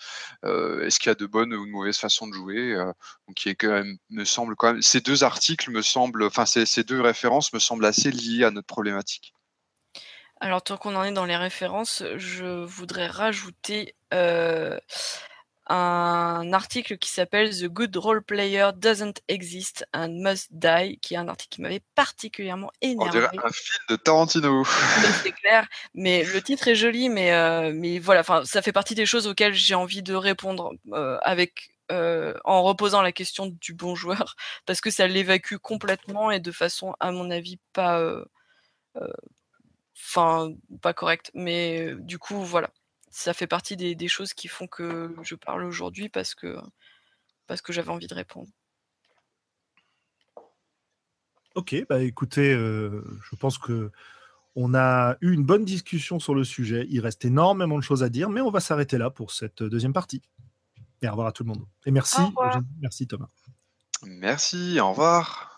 euh, est-ce qu'il y a de bonnes ou de mauvaises façons de jouer. donc, qui est quand même, me semble quand même, ces deux articles me semblent, enfin ces, ces, deux références me semblent assez liées à notre problématique. Alors, tant qu'on en est dans les références, je voudrais rajouter un article qui s'appelle The Good Role Player Doesn't Exist and Must Die, qui est un article qui m'avait particulièrement énervé. On dirait un film de Tarantino. C'est clair, mais le titre est joli, mais, euh, mais voilà, ça fait partie des choses auxquelles j'ai envie de répondre euh, avec euh, en reposant la question du bon joueur, parce que ça l'évacue complètement et de façon, à mon avis, pas, enfin, pas correcte. Mais du coup, voilà ça fait partie des, choses qui font que je parle aujourd'hui parce que, parce que j'avais envie de répondre. Ok, bah écoutez, euh, je pense que on a eu une bonne discussion sur le sujet. Il reste énormément de choses à dire, mais on va s'arrêter là pour cette deuxième partie. Et au revoir à tout le monde. Et merci, merci Thomas. Merci, au revoir.